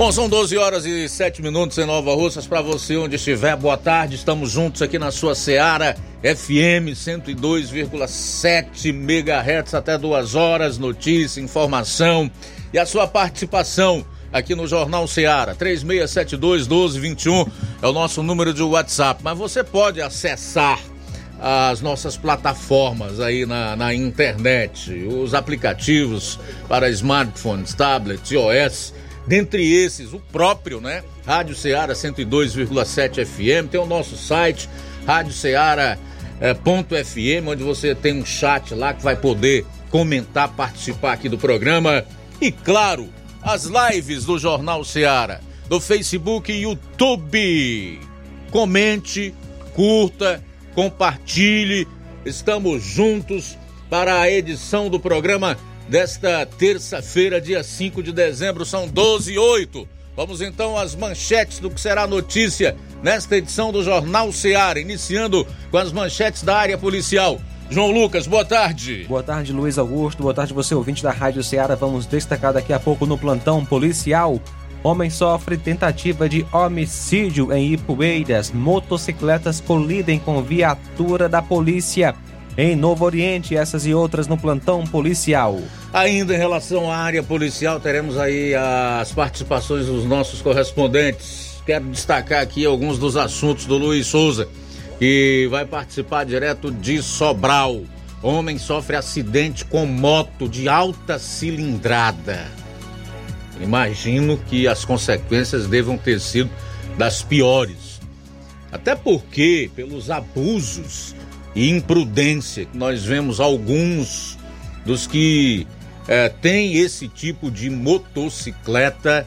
Bom, são 12 horas e 7 minutos em Nova Russas. Para você onde estiver, boa tarde. Estamos juntos aqui na sua Seara FM 102,7 MHz até duas horas. Notícia, informação e a sua participação aqui no Jornal Seara. 3672 1221 é o nosso número de WhatsApp. Mas você pode acessar as nossas plataformas aí na, na internet, os aplicativos para smartphones, tablets, iOS Dentre esses, o próprio, né? Rádio Ceará 102,7 FM, tem o nosso site, Rádio Ceará é, ponto FM, onde você tem um chat lá que vai poder comentar, participar aqui do programa. E claro, as lives do Jornal Ceará, do Facebook e YouTube. Comente, curta, compartilhe. Estamos juntos para a edição do programa desta terça-feira, dia 5 de dezembro, são 12 e 8. Vamos então às manchetes do que será notícia nesta edição do Jornal Seara, iniciando com as manchetes da área policial. João Lucas, boa tarde. Boa tarde, Luiz Augusto. Boa tarde, você ouvinte da Rádio Ceará. Vamos destacar daqui a pouco no plantão policial. Homem sofre tentativa de homicídio em Ipueiras. Motocicletas colidem com viatura da polícia em Novo Oriente, essas e outras no plantão policial. Ainda em relação à área policial, teremos aí as participações dos nossos correspondentes. Quero destacar aqui alguns dos assuntos do Luiz Souza, que vai participar direto de Sobral. Homem sofre acidente com moto de alta cilindrada. Imagino que as consequências devam ter sido das piores. Até porque, pelos abusos e imprudência nós vemos alguns dos que é, têm esse tipo de motocicleta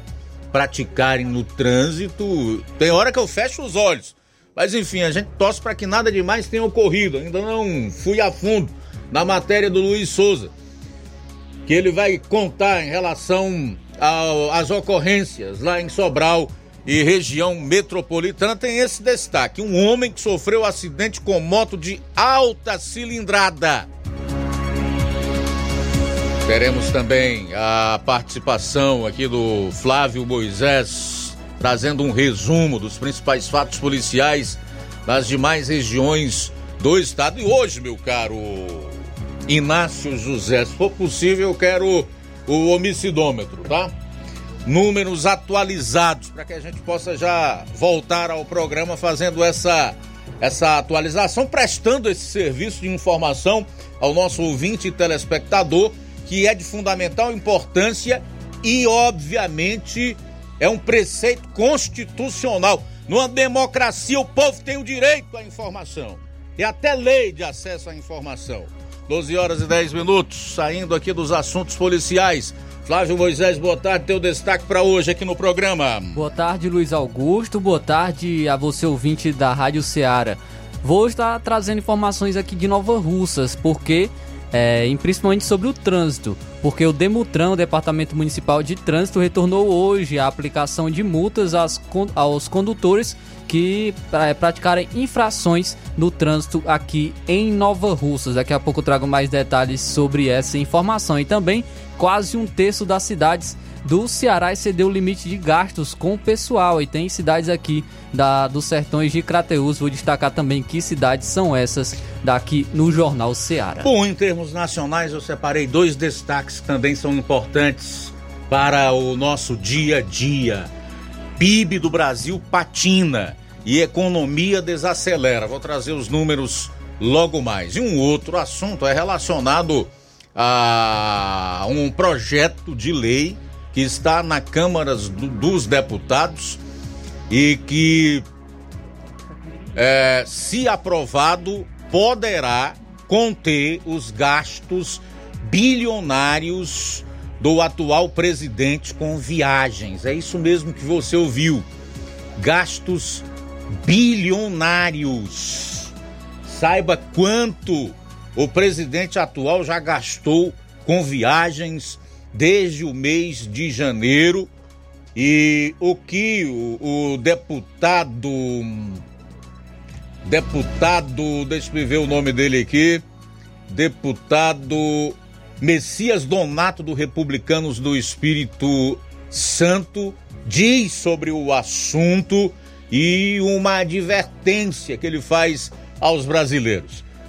praticarem no trânsito. Tem hora que eu fecho os olhos. Mas enfim, a gente torce para que nada demais tenha ocorrido. Ainda não fui a fundo na matéria do Luiz Souza, que ele vai contar em relação às ocorrências lá em Sobral e região metropolitana tem esse destaque: um homem que sofreu acidente com moto de alta cilindrada. Teremos também a participação aqui do Flávio Moisés, trazendo um resumo dos principais fatos policiais das demais regiões do estado. E hoje, meu caro Inácio José, se for possível, eu quero o homicidômetro, tá? Números atualizados para que a gente possa já voltar ao programa fazendo essa essa atualização, prestando esse serviço de informação ao nosso ouvinte e telespectador, que é de fundamental importância e, obviamente, é um preceito constitucional. Numa democracia, o povo tem o direito à informação e até lei de acesso à informação. 12 horas e 10 minutos, saindo aqui dos assuntos policiais. Flávio Moisés, boa tarde. Teu destaque para hoje aqui no programa. Boa tarde, Luiz Augusto. Boa tarde a você, ouvinte da Rádio Ceará. Vou estar trazendo informações aqui de Nova Russas, porque, é, principalmente sobre o trânsito, porque o Demutran, o Departamento Municipal de Trânsito, retornou hoje a aplicação de multas aos, aos condutores que é, praticarem infrações no trânsito aqui em Nova Russas. Daqui a pouco eu trago mais detalhes sobre essa informação e também quase um terço das cidades do Ceará excedeu o limite de gastos com o pessoal. E tem cidades aqui da, dos sertões de Crateus. Vou destacar também que cidades são essas daqui no Jornal Ceará. Bom, em termos nacionais, eu separei dois destaques que também são importantes para o nosso dia a dia. PIB do Brasil patina e economia desacelera. Vou trazer os números logo mais. E um outro assunto é relacionado a um projeto de lei que está na Câmara dos Deputados e que, é, se aprovado, poderá conter os gastos bilionários do atual presidente com viagens. É isso mesmo que você ouviu. Gastos bilionários saiba quanto o presidente atual já gastou com viagens desde o mês de janeiro e o que o, o deputado deputado, deixa eu ver o nome dele aqui, deputado Messias Donato do Republicanos do Espírito Santo diz sobre o assunto e uma advertência que ele faz aos brasileiros.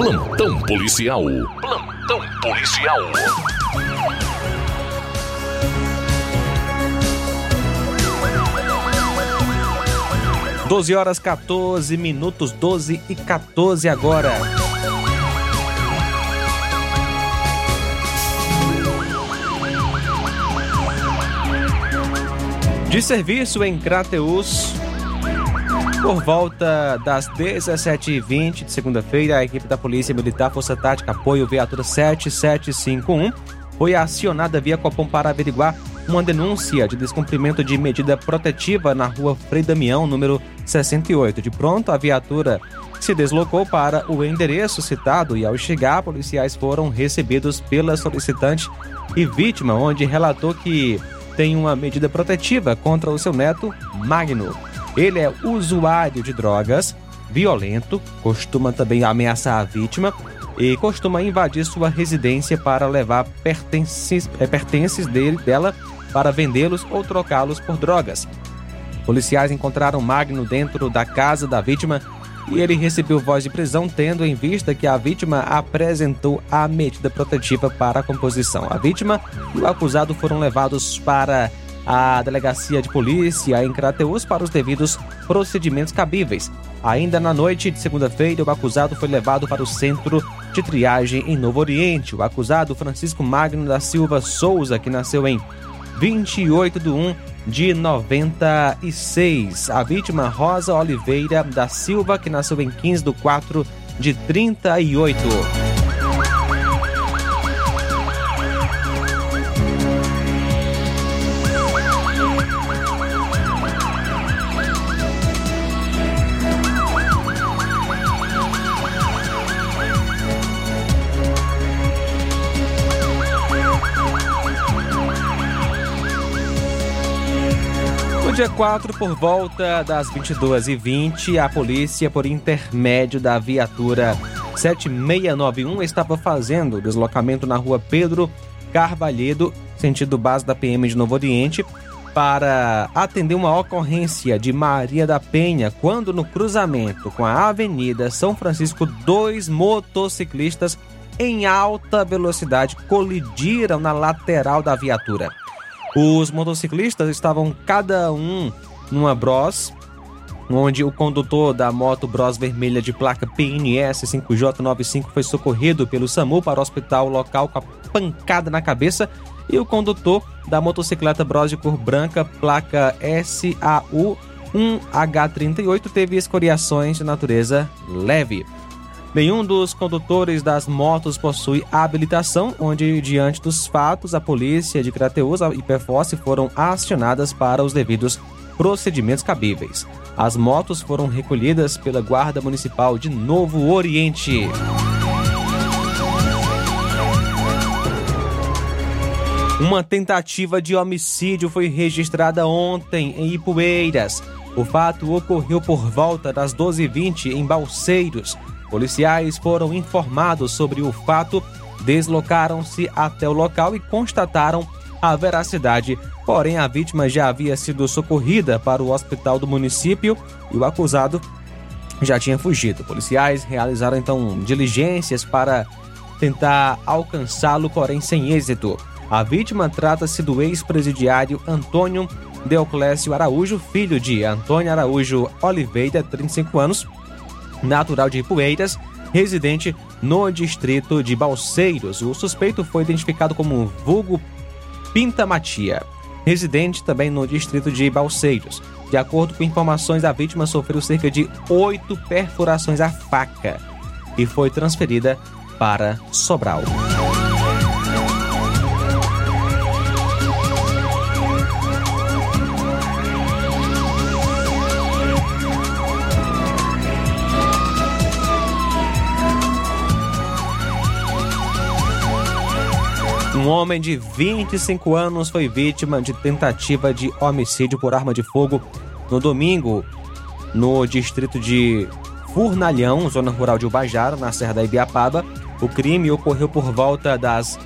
Plantão policial. Plantão policial. 12 horas 14 minutos, 12 e 14 agora. De serviço em Crateus, por volta das 17h20 de segunda-feira, a equipe da Polícia Militar Força Tática Apoio Viatura 7751 foi acionada via Copom para averiguar uma denúncia de descumprimento de medida protetiva na rua Frei Damião, número 68. De pronto, a viatura se deslocou para o endereço citado e, ao chegar, policiais foram recebidos pela solicitante e vítima, onde relatou que tem uma medida protetiva contra o seu neto, Magno. Ele é usuário de drogas, violento, costuma também ameaçar a vítima e costuma invadir sua residência para levar pertences, é, pertences dele, dela para vendê-los ou trocá-los por drogas. Policiais encontraram Magno dentro da casa da vítima e ele recebeu voz de prisão, tendo em vista que a vítima apresentou a medida protetiva para a composição. A vítima e o acusado foram levados para a delegacia de polícia em Crateus para os devidos procedimentos cabíveis. Ainda na noite de segunda-feira, o acusado foi levado para o centro de triagem em Novo Oriente. O acusado Francisco Magno da Silva Souza, que nasceu em 28 de 1 de 96. A vítima Rosa Oliveira da Silva, que nasceu em 15 de 4 de 38. Dia 4, por volta das 22h20, a polícia, por intermédio da viatura 7691, estava fazendo deslocamento na rua Pedro Carvalhedo, sentido base da PM de Novo Oriente, para atender uma ocorrência de Maria da Penha, quando no cruzamento com a Avenida São Francisco, dois motociclistas em alta velocidade colidiram na lateral da viatura. Os motociclistas estavam cada um numa Bros, onde o condutor da moto Bros vermelha de placa PNS 5J95 foi socorrido pelo SAMU para o hospital local com a pancada na cabeça e o condutor da motocicleta Bros de cor branca, placa SAU 1H38, teve escoriações de natureza leve. Nenhum dos condutores das motos possui habilitação, onde, diante dos fatos, a polícia de Crateus e Perforce foram acionadas para os devidos procedimentos cabíveis. As motos foram recolhidas pela Guarda Municipal de Novo Oriente. Uma tentativa de homicídio foi registrada ontem em Ipueiras. O fato ocorreu por volta das 12h20 em Balseiros. Policiais foram informados sobre o fato, deslocaram-se até o local e constataram a veracidade. Porém, a vítima já havia sido socorrida para o hospital do município e o acusado já tinha fugido. Policiais realizaram então diligências para tentar alcançá-lo, porém sem êxito. A vítima trata-se do ex-presidiário Antônio Deoclésio Araújo, filho de Antônio Araújo Oliveira, 35 anos, natural de Ipueiras, residente no distrito de Balseiros. O suspeito foi identificado como vulgo Pinta Matia, residente também no distrito de Balseiros. De acordo com informações, a vítima sofreu cerca de oito perfurações à faca e foi transferida para Sobral. Um homem de 25 anos foi vítima de tentativa de homicídio por arma de fogo no domingo, no distrito de Furnalhão, zona rural de Ubajara, na Serra da Ibiapaba. O crime ocorreu por volta das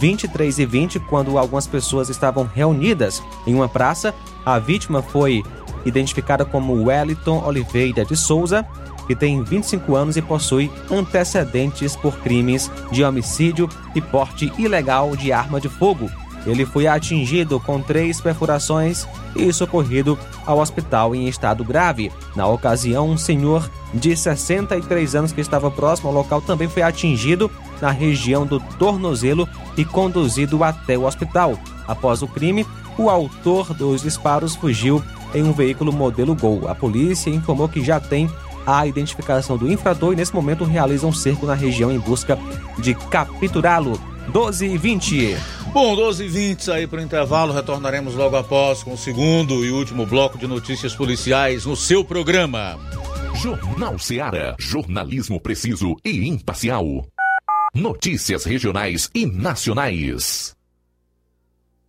23h20, quando algumas pessoas estavam reunidas em uma praça. A vítima foi identificada como Wellington Oliveira de Souza, que tem 25 anos e possui antecedentes por crimes de homicídio e porte ilegal de arma de fogo. Ele foi atingido com três perfurações e socorrido ao hospital em estado grave. Na ocasião, um senhor de 63 anos que estava próximo ao local também foi atingido na região do tornozelo e conduzido até o hospital. Após o crime, o autor dos disparos fugiu em um veículo modelo Gol. A polícia informou que já tem a identificação do infrator e nesse momento realizam um cerco na região em busca de capturá-lo. 12 e 20. Bom, 12 e 20 aí para o intervalo. Retornaremos logo após com o segundo e último bloco de notícias policiais no seu programa. Jornal Seara. Jornalismo preciso e imparcial. Notícias regionais e nacionais.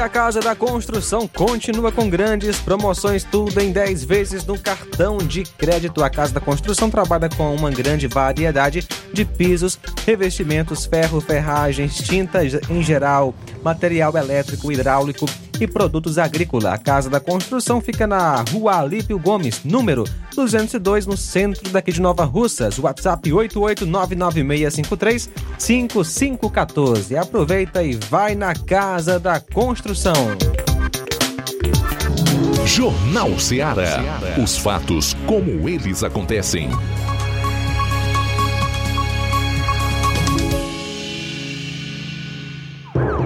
E a Casa da Construção continua com grandes promoções, tudo em 10 vezes no cartão de crédito. A Casa da Construção trabalha com uma grande variedade de pisos, revestimentos, ferro, ferragens, tintas em geral, material elétrico, hidráulico e produtos agrícolas. A Casa da Construção fica na Rua Alípio Gomes, número 202, no centro daqui de Nova Russas. WhatsApp 88996535514. Aproveita e vai na Casa da Construção. Jornal Ceará. Os fatos como eles acontecem.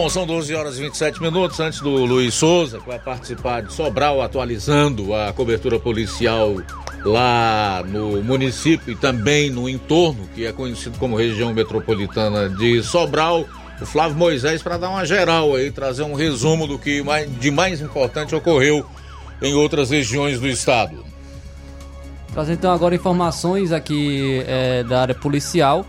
Bom, são 12 horas e 27 minutos antes do Luiz Souza, que vai participar de Sobral, atualizando a cobertura policial lá no município e também no entorno, que é conhecido como região metropolitana de Sobral. O Flávio Moisés para dar uma geral aí, trazer um resumo do que de mais importante ocorreu em outras regiões do estado. Trazendo então agora informações aqui é, da área policial.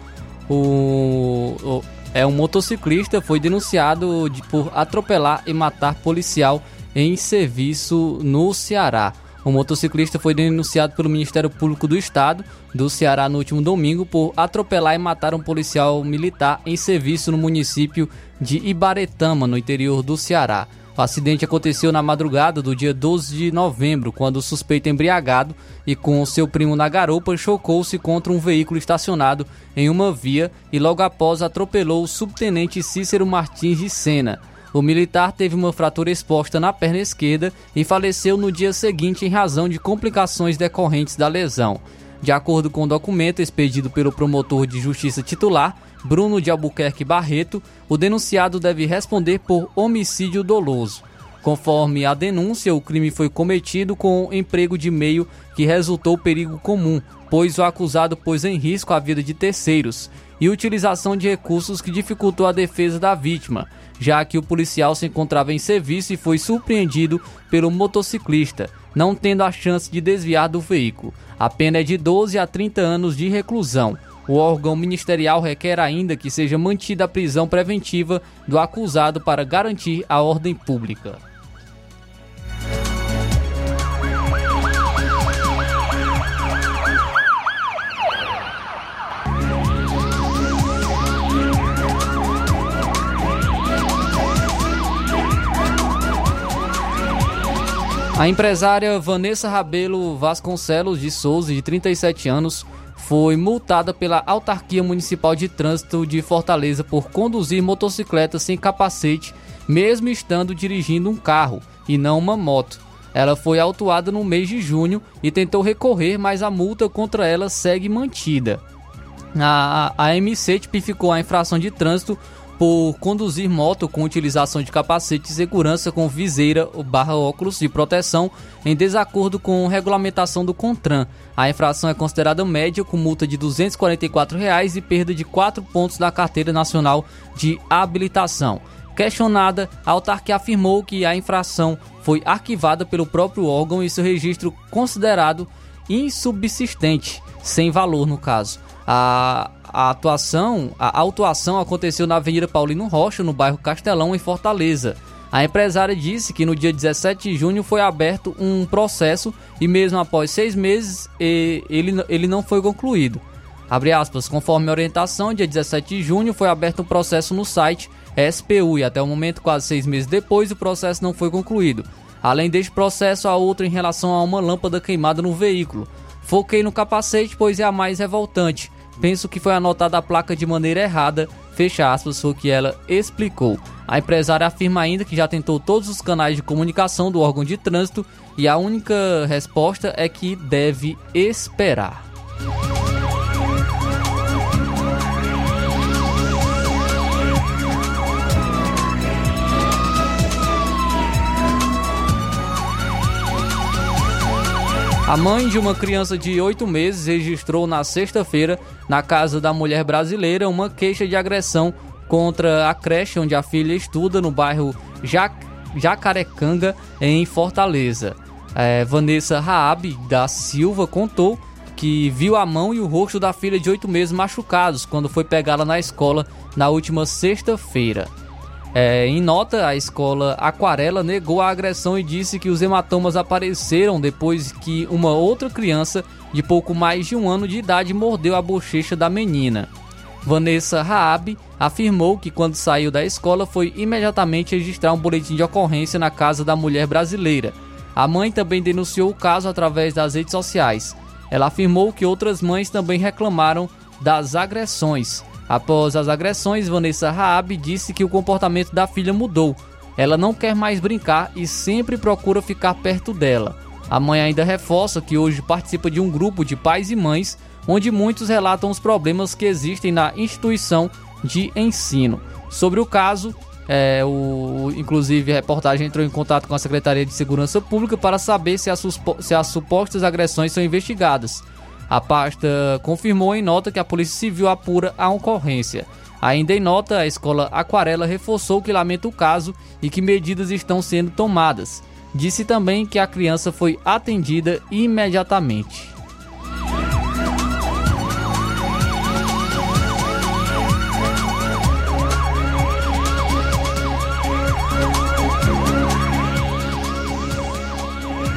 O, o é um motociclista foi denunciado de, por atropelar e matar policial em serviço no Ceará. O motociclista foi denunciado pelo Ministério Público do Estado do Ceará no último domingo por atropelar e matar um policial militar em serviço no município de Ibaretama, no interior do Ceará. O acidente aconteceu na madrugada do dia 12 de novembro, quando o suspeito embriagado e com seu primo na garupa chocou-se contra um veículo estacionado em uma via e logo após atropelou o subtenente Cícero Martins de Sena. O militar teve uma fratura exposta na perna esquerda e faleceu no dia seguinte em razão de complicações decorrentes da lesão. De acordo com o documento expedido pelo promotor de justiça titular, Bruno de Albuquerque Barreto, o denunciado deve responder por homicídio doloso. Conforme a denúncia, o crime foi cometido com emprego de meio que resultou perigo comum, pois o acusado pôs em risco a vida de terceiros, e utilização de recursos que dificultou a defesa da vítima, já que o policial se encontrava em serviço e foi surpreendido pelo motociclista, não tendo a chance de desviar do veículo. A pena é de 12 a 30 anos de reclusão. O órgão ministerial requer ainda que seja mantida a prisão preventiva do acusado para garantir a ordem pública. A empresária Vanessa Rabelo Vasconcelos de Souza, de 37 anos, foi multada pela Autarquia Municipal de Trânsito de Fortaleza por conduzir motocicleta sem capacete, mesmo estando dirigindo um carro e não uma moto. Ela foi autuada no mês de junho e tentou recorrer, mas a multa contra ela segue mantida. A, a MC tipificou a infração de trânsito por conduzir moto com utilização de capacete de segurança com viseira ou barra óculos de proteção em desacordo com regulamentação do CONTRAN. A infração é considerada média com multa de 244 reais e perda de 4 pontos da Carteira Nacional de Habilitação. Questionada, a autarquia afirmou que a infração foi arquivada pelo próprio órgão e seu registro considerado insubsistente, sem valor no caso. A, a atuação, a autuação aconteceu na Avenida Paulino Rocha, no bairro Castelão, em Fortaleza. A empresária disse que no dia 17 de junho foi aberto um processo e mesmo após seis meses ele, ele não foi concluído. Abre aspas, conforme a orientação, dia 17 de junho foi aberto um processo no site SPU e até o momento, quase seis meses depois, o processo não foi concluído. Além deste processo, há outro em relação a uma lâmpada queimada no veículo. Foquei no capacete, pois é a mais revoltante. Penso que foi anotada a placa de maneira errada, fecha aspas, foi o que ela explicou. A empresária afirma ainda que já tentou todos os canais de comunicação do órgão de trânsito e a única resposta é que deve esperar. A mãe de uma criança de 8 meses registrou na sexta-feira, na casa da mulher brasileira, uma queixa de agressão contra a creche onde a filha estuda no bairro Jac Jacarecanga, em Fortaleza. É, Vanessa Raab da Silva contou que viu a mão e o rosto da filha de 8 meses machucados quando foi pegá-la na escola na última sexta-feira. É, em nota, a escola Aquarela negou a agressão e disse que os hematomas apareceram depois que uma outra criança de pouco mais de um ano de idade mordeu a bochecha da menina. Vanessa Raab afirmou que quando saiu da escola foi imediatamente registrar um boletim de ocorrência na casa da mulher brasileira. A mãe também denunciou o caso através das redes sociais. Ela afirmou que outras mães também reclamaram das agressões. Após as agressões, Vanessa Raab disse que o comportamento da filha mudou. Ela não quer mais brincar e sempre procura ficar perto dela. A mãe ainda reforça que hoje participa de um grupo de pais e mães, onde muitos relatam os problemas que existem na instituição de ensino. Sobre o caso, é, o, inclusive a reportagem entrou em contato com a Secretaria de Segurança Pública para saber se as, se as supostas agressões são investigadas. A pasta confirmou em nota que a Polícia Civil apura a ocorrência. Ainda em nota, a escola Aquarela reforçou que lamenta o caso e que medidas estão sendo tomadas. Disse também que a criança foi atendida imediatamente.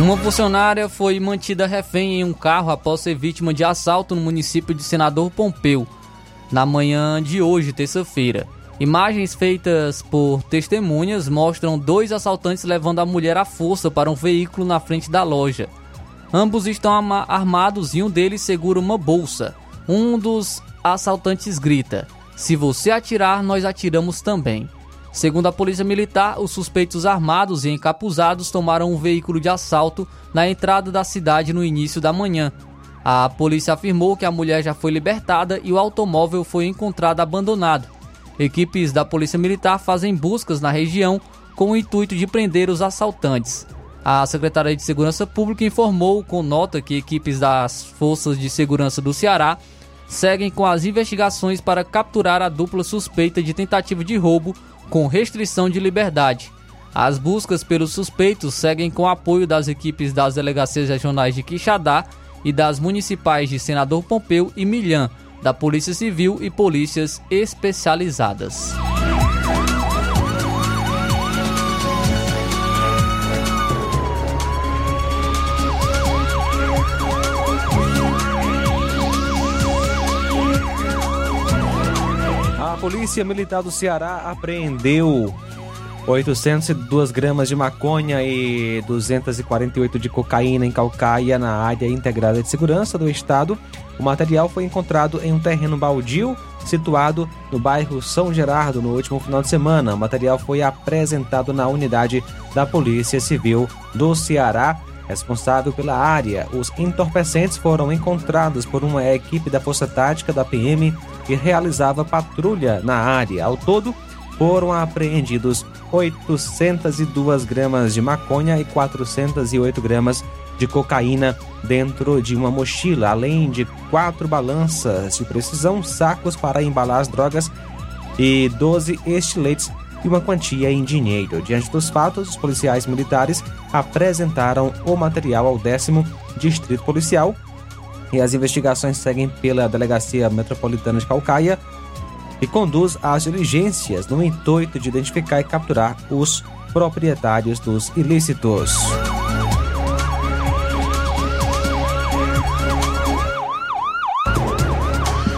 Uma funcionária foi mantida refém em um carro após ser vítima de assalto no município de Senador Pompeu, na manhã de hoje, terça-feira. Imagens feitas por testemunhas mostram dois assaltantes levando a mulher à força para um veículo na frente da loja. Ambos estão armados e um deles segura uma bolsa. Um dos assaltantes grita: Se você atirar, nós atiramos também. Segundo a Polícia Militar, os suspeitos armados e encapuzados tomaram um veículo de assalto na entrada da cidade no início da manhã. A polícia afirmou que a mulher já foi libertada e o automóvel foi encontrado abandonado. Equipes da Polícia Militar fazem buscas na região com o intuito de prender os assaltantes. A Secretaria de Segurança Pública informou com nota que equipes das Forças de Segurança do Ceará seguem com as investigações para capturar a dupla suspeita de tentativa de roubo com restrição de liberdade. As buscas pelos suspeitos seguem com apoio das equipes das delegacias regionais de Quixadá e das municipais de Senador Pompeu e Milhã, da Polícia Civil e polícias especializadas. Polícia Militar do Ceará apreendeu 802 gramas de maconha e 248 de cocaína em Calcaia, na área integrada de segurança do estado. O material foi encontrado em um terreno baldio situado no bairro São Gerardo no último final de semana. O material foi apresentado na unidade da Polícia Civil do Ceará, responsável pela área. Os entorpecentes foram encontrados por uma equipe da Força Tática da PM que realizava patrulha na área. Ao todo, foram apreendidos 802 gramas de maconha e 408 gramas de cocaína dentro de uma mochila, além de quatro balanças de precisão, sacos para embalar as drogas e 12 estiletes e uma quantia em dinheiro. Diante dos fatos, os policiais militares apresentaram o material ao décimo Distrito Policial e as investigações seguem pela Delegacia Metropolitana de Calcaia e conduz às diligências no intuito de identificar e capturar os proprietários dos ilícitos.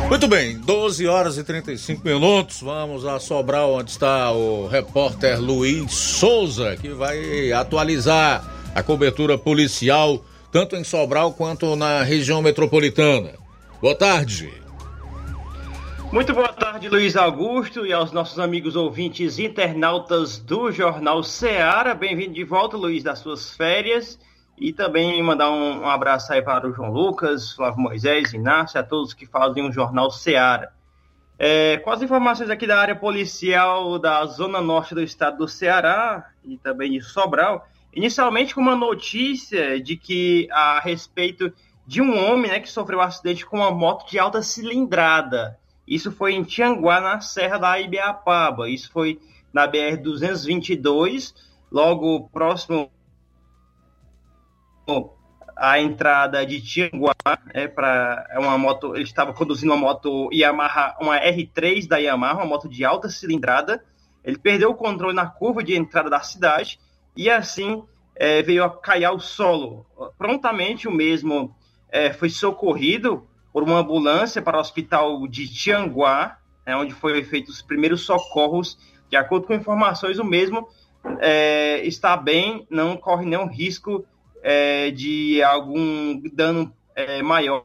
Muito bem, 12 horas e 35 minutos. Vamos a Sobral, onde está o repórter Luiz Souza, que vai atualizar a cobertura policial tanto em Sobral quanto na região metropolitana. Boa tarde. Muito boa tarde, Luiz Augusto, e aos nossos amigos ouvintes internautas do Jornal Ceará. Bem-vindo de volta, Luiz, das suas férias. E também mandar um, um, abraço aí para o João Lucas, Flávio Moisés, Inácio, a todos que fazem o Jornal Ceará. É, com as informações aqui da área policial da Zona Norte do estado do Ceará e também de Sobral, Inicialmente com uma notícia de que a respeito de um homem né, que sofreu um acidente com uma moto de alta cilindrada. Isso foi em Tianguá, na Serra da Ibiapaba. Isso foi na BR-222, logo próximo à entrada de Tianguá. É, pra, é uma moto, ele estava conduzindo uma moto Yamaha, uma R3 da Yamaha, uma moto de alta cilindrada. Ele perdeu o controle na curva de entrada da cidade e assim é, veio a cair ao solo. Prontamente o mesmo é, foi socorrido por uma ambulância para o hospital de Tianguá, é, onde foram feitos os primeiros socorros. De acordo com informações, o mesmo é, está bem, não corre nenhum risco é, de algum dano é, maior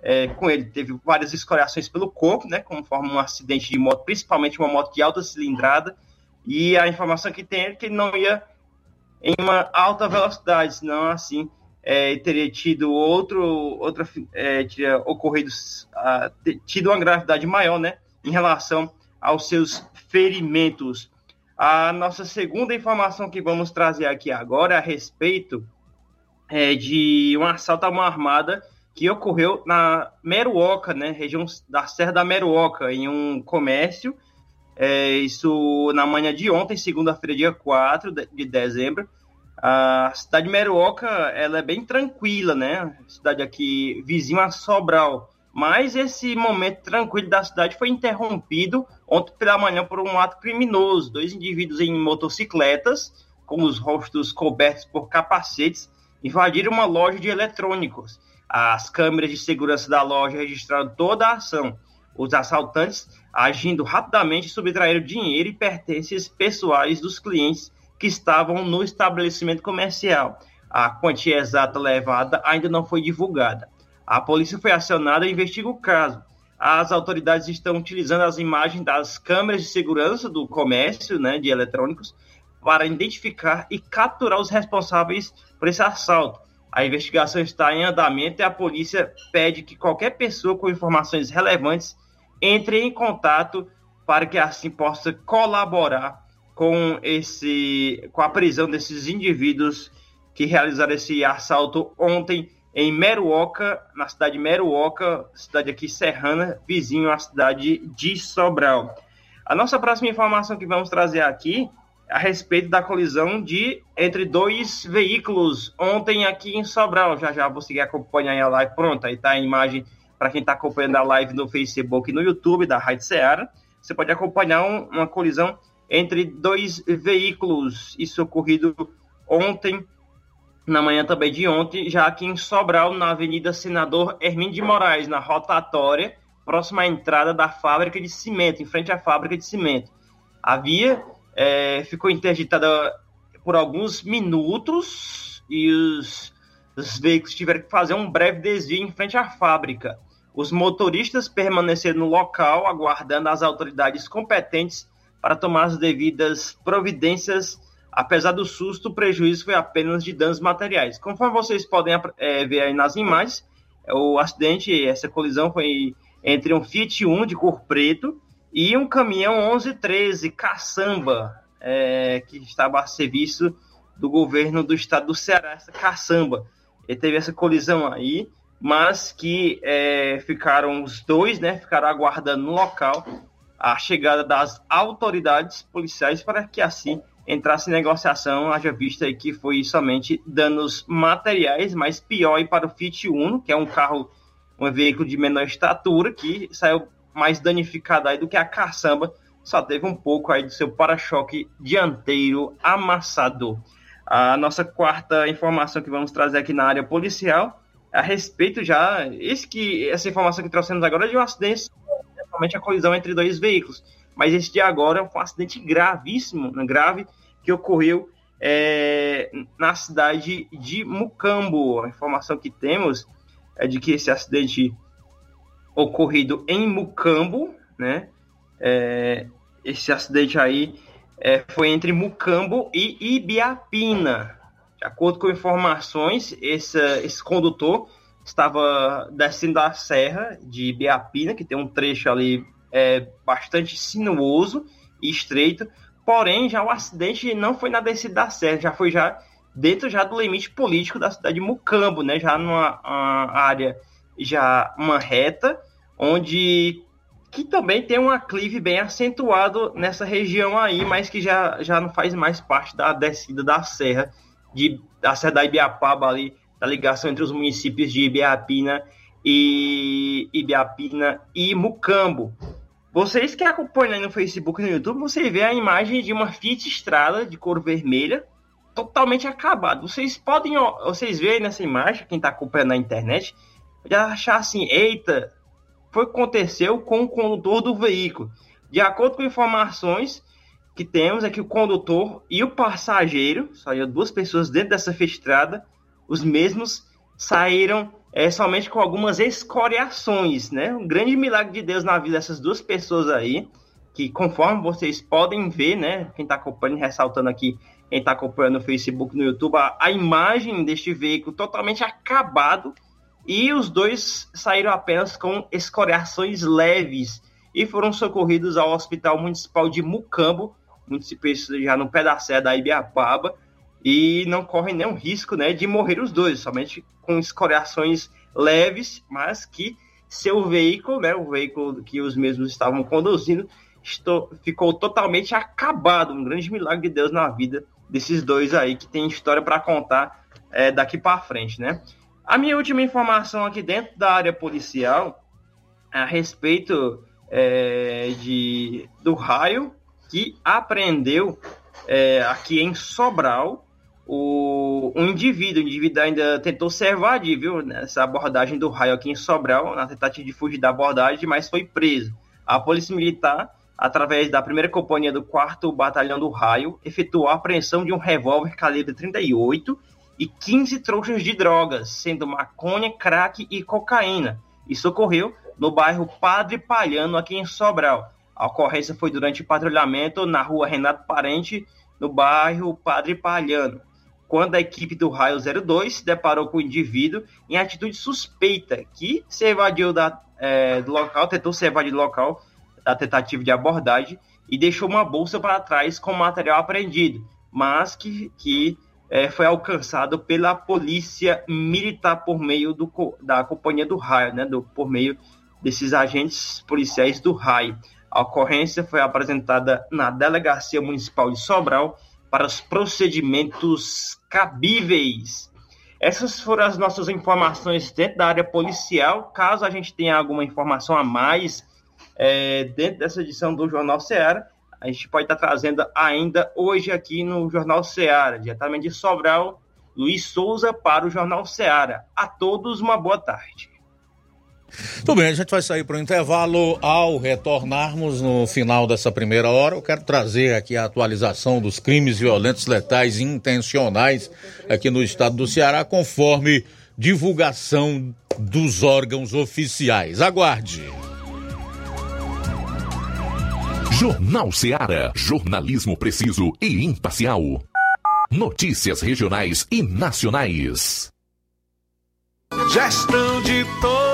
é, com ele. Teve várias escoriações pelo corpo, né, conforme um acidente de moto, principalmente uma moto de alta cilindrada, e a informação que tem é que ele não ia em uma alta velocidade, senão assim é, teria tido outro, outra, é, teria ocorrido, uh, tido uma gravidade maior, né, em relação aos seus ferimentos. A nossa segunda informação que vamos trazer aqui agora é a respeito é, de um assalto a uma armada que ocorreu na Meruoca, né, região da Serra da Meruoca, em um comércio é, isso na manhã de ontem, segunda-feira, dia 4 de dezembro. A cidade de Meruoca, ela é bem tranquila, né? Cidade aqui vizinha a Sobral. Mas esse momento tranquilo da cidade foi interrompido ontem pela manhã por um ato criminoso. Dois indivíduos em motocicletas, com os rostos cobertos por capacetes, invadiram uma loja de eletrônicos. As câmeras de segurança da loja registraram toda a ação. Os assaltantes agindo rapidamente, subtraíram dinheiro e pertences pessoais dos clientes que estavam no estabelecimento comercial. A quantia exata levada ainda não foi divulgada. A polícia foi acionada e investiga o caso. As autoridades estão utilizando as imagens das câmeras de segurança do comércio né, de eletrônicos para identificar e capturar os responsáveis por esse assalto. A investigação está em andamento e a polícia pede que qualquer pessoa com informações relevantes entre em contato para que assim possa colaborar com esse com a prisão desses indivíduos que realizaram esse assalto ontem em Meruoca, na cidade de Meruoca, cidade aqui serrana, vizinho à cidade de Sobral. A nossa próxima informação que vamos trazer aqui a respeito da colisão de entre dois veículos ontem aqui em Sobral. Já já vou seguir acompanhando a live. Pronto, aí tá a imagem para quem está acompanhando a live no Facebook e no YouTube da Rádio Ceará. Você pode acompanhar um, uma colisão entre dois veículos. Isso ocorrido ontem na manhã também de ontem, já aqui em Sobral, na Avenida Senador Hermínio de Moraes, na rotatória, próxima à entrada da fábrica de cimento, em frente à fábrica de cimento. A via é, ficou interditada por alguns minutos e os, os veículos tiveram que fazer um breve desvio em frente à fábrica. Os motoristas permaneceram no local, aguardando as autoridades competentes para tomar as devidas providências Apesar do susto, o prejuízo foi apenas de danos materiais. Conforme vocês podem é, ver aí nas imagens, o acidente, essa colisão foi entre um Fiat 1 de cor preto e um caminhão 1113 caçamba, é, que estava a serviço do governo do estado do Ceará, essa caçamba. E teve essa colisão aí, mas que é, ficaram os dois, né, ficaram aguardando no local a chegada das autoridades policiais para que assim entrasse em negociação, haja vista que foi somente danos materiais, mas pior aí para o Fiat Uno, que é um carro, um veículo de menor estatura, que saiu mais danificado aí do que a caçamba, só teve um pouco aí do seu para-choque dianteiro amassado. A nossa quarta informação que vamos trazer aqui na área policial a respeito já, esse que, essa informação que trouxemos agora é de um acidente, realmente a colisão entre dois veículos mas esse de agora foi um acidente gravíssimo, né, grave, que ocorreu é, na cidade de Mucambo. A informação que temos é de que esse acidente ocorrido em Mucambo, né? É, esse acidente aí é, foi entre Mucambo e Ibiapina. De acordo com informações, esse, esse condutor estava descendo a serra de Ibiapina, que tem um trecho ali é, bastante sinuoso e estreito, porém já o acidente não foi na descida da serra, já foi já dentro já do limite político da cidade de Mucambo, né, já numa área já uma reta onde que também tem um aclive bem acentuado nessa região aí, mas que já, já não faz mais parte da descida da serra de da serra da Ibiapaba ali, da ligação entre os municípios de Ibiapina e Ibiapina e Mucambo. Vocês que acompanham no Facebook e no YouTube, você vê a imagem de uma Fiat Estrada de cor vermelha, totalmente acabada. Vocês podem, vocês verem nessa imagem, quem está acompanhando na internet, já achar assim, eita, foi o que aconteceu com o condutor do veículo. De acordo com informações que temos, é que o condutor e o passageiro, saíram duas pessoas dentro dessa Estrada, os mesmos saíram é, somente com algumas escoriações, né? Um grande milagre de Deus na vida dessas duas pessoas aí, que conforme vocês podem ver, né? Quem está acompanhando, ressaltando aqui, quem está acompanhando no Facebook, no YouTube, a, a imagem deste veículo totalmente acabado e os dois saíram apenas com escoriações leves e foram socorridos ao Hospital Municipal de Mucambo, município já no Serra da Ibiapaba, e não correm nenhum risco né, de morrer os dois, somente com escoriações leves, mas que seu veículo, né, o veículo que os mesmos estavam conduzindo, estou, ficou totalmente acabado. Um grande milagre de Deus na vida desses dois aí que tem história para contar é, daqui para frente, né? A minha última informação aqui dentro da área policial a respeito é, de do raio que apreendeu é, aqui em Sobral o, um indivíduo, o indivíduo ainda tentou se evadir, viu, nessa abordagem do raio aqui em Sobral, na tentativa de fugir da abordagem, mas foi preso. A Polícia Militar, através da primeira companhia do 4 Batalhão do Raio, efetuou a apreensão de um revólver calibre 38 e 15 trouxas de drogas, sendo maconha, crack e cocaína. Isso ocorreu no bairro Padre Palhano, aqui em Sobral. A ocorrência foi durante patrulhamento na rua Renato Parente, no bairro Padre Palhano quando a equipe do Raio 02 se deparou com o indivíduo em atitude suspeita, que se evadiu da, é, do local, tentou se evadir do local da tentativa de abordagem e deixou uma bolsa para trás com material apreendido, mas que, que é, foi alcançado pela polícia militar por meio do, da companhia do raio, né, do, por meio desses agentes policiais do raio. A ocorrência foi apresentada na Delegacia Municipal de Sobral para os procedimentos cabíveis. Essas foram as nossas informações dentro da área policial. Caso a gente tenha alguma informação a mais é, dentro dessa edição do Jornal Ceará, a gente pode estar trazendo ainda hoje aqui no Jornal Ceará, diretamente de Sobral, Luiz Souza para o Jornal Ceará. A todos uma boa tarde. Tudo bem, a gente vai sair para o intervalo. Ao retornarmos no final dessa primeira hora, eu quero trazer aqui a atualização dos crimes violentos, letais intencionais aqui no estado do Ceará, conforme divulgação dos órgãos oficiais. Aguarde. Jornal Ceará, jornalismo preciso e imparcial. Notícias regionais e nacionais. Gestão de todos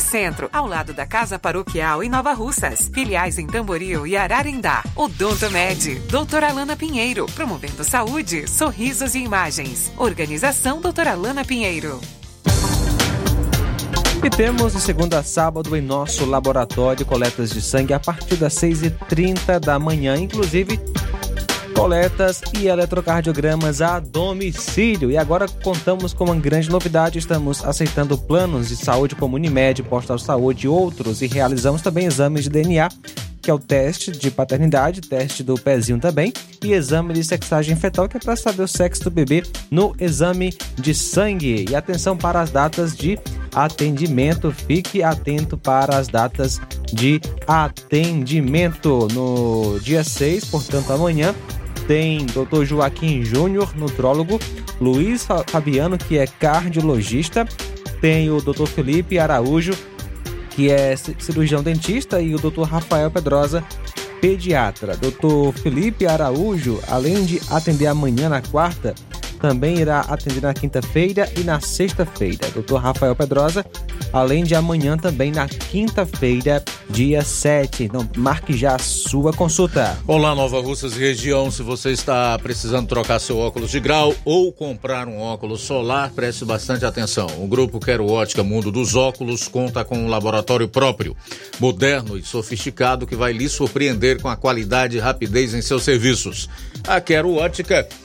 Centro, ao lado da Casa Paroquial em Nova Russas. Filiais em Tamboril e Ararindá. Odonto Med, doutora Alana Pinheiro, promovendo saúde, sorrisos e imagens. Organização doutora Alana Pinheiro. E temos de segunda a sábado em nosso laboratório coletas de sangue a partir das 6h30 da manhã, inclusive coletas e eletrocardiogramas a domicílio. E agora contamos com uma grande novidade: estamos aceitando planos de saúde como Unimed, Postal Saúde e outros, e realizamos também exames de DNA. Que é o teste de paternidade, teste do pezinho também, e exame de sexagem fetal, que é para saber o sexo do bebê no exame de sangue. E atenção para as datas de atendimento, fique atento para as datas de atendimento. No dia 6, portanto, amanhã, tem Dr. Joaquim Júnior, nutrólogo, Luiz Fabiano, que é cardiologista, tem o Dr. Felipe Araújo, que é cirurgião dentista, e o Dr. Rafael Pedrosa, pediatra. Dr. Felipe Araújo, além de atender amanhã na quarta, também irá atender na quinta-feira e na sexta-feira. Dr. Rafael Pedrosa além de amanhã também na quinta-feira, dia 7. Então, marque já a sua consulta. Olá, Nova Russas e região. Se você está precisando trocar seu óculos de grau ou comprar um óculos solar, preste bastante atenção. O grupo Quero Ótica Mundo dos Óculos conta com um laboratório próprio, moderno e sofisticado que vai lhe surpreender com a qualidade e rapidez em seus serviços. A Quero Ótica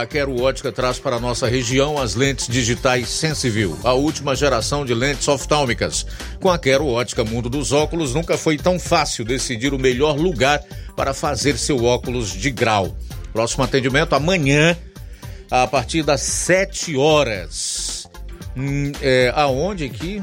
a Quero Ótica traz para nossa região as lentes digitais Sensiview, a última geração de lentes oftálmicas. Com a Quero Ótica Mundo dos Óculos, nunca foi tão fácil decidir o melhor lugar para fazer seu óculos de grau. Próximo atendimento amanhã, a partir das 7 horas. Hum, é, aonde aqui?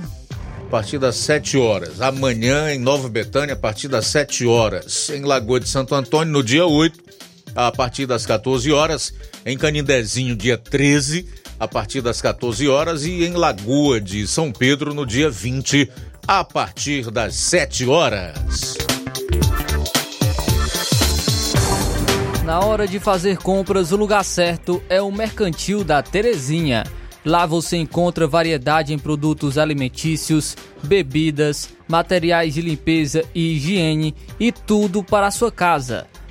A partir das 7 horas. Amanhã em Nova Betânia, a partir das 7 horas. Em Lagoa de Santo Antônio, no dia 8 a partir das 14 horas, em Canindezinho, dia 13, a partir das 14 horas, e em Lagoa de São Pedro, no dia 20, a partir das 7 horas. Na hora de fazer compras, o lugar certo é o Mercantil da Terezinha. Lá você encontra variedade em produtos alimentícios, bebidas, materiais de limpeza e higiene e tudo para a sua casa.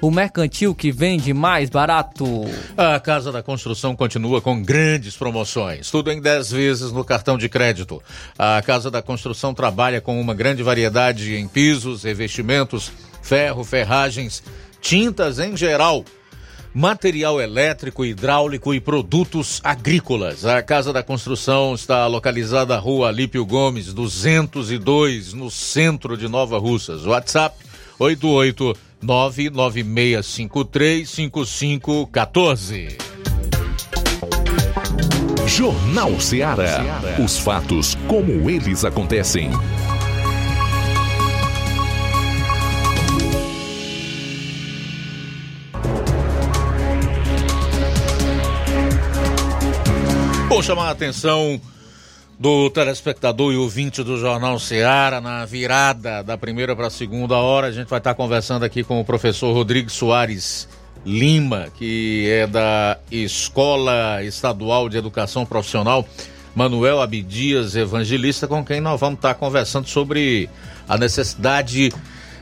o mercantil que vende mais barato. A Casa da Construção continua com grandes promoções, tudo em 10 vezes no cartão de crédito. A Casa da Construção trabalha com uma grande variedade em pisos, revestimentos, ferro, ferragens, tintas em geral material elétrico, hidráulico e produtos agrícolas. A Casa da Construção está localizada na Rua Alípio Gomes, 202, no centro de Nova Russas. WhatsApp 88 996535514. Jornal Ceará. Os fatos como eles acontecem. Vou chamar a atenção do telespectador e ouvinte do Jornal Seara na virada da primeira para a segunda hora. A gente vai estar conversando aqui com o professor Rodrigo Soares Lima, que é da Escola Estadual de Educação Profissional Manuel Abdias Evangelista, com quem nós vamos estar conversando sobre a necessidade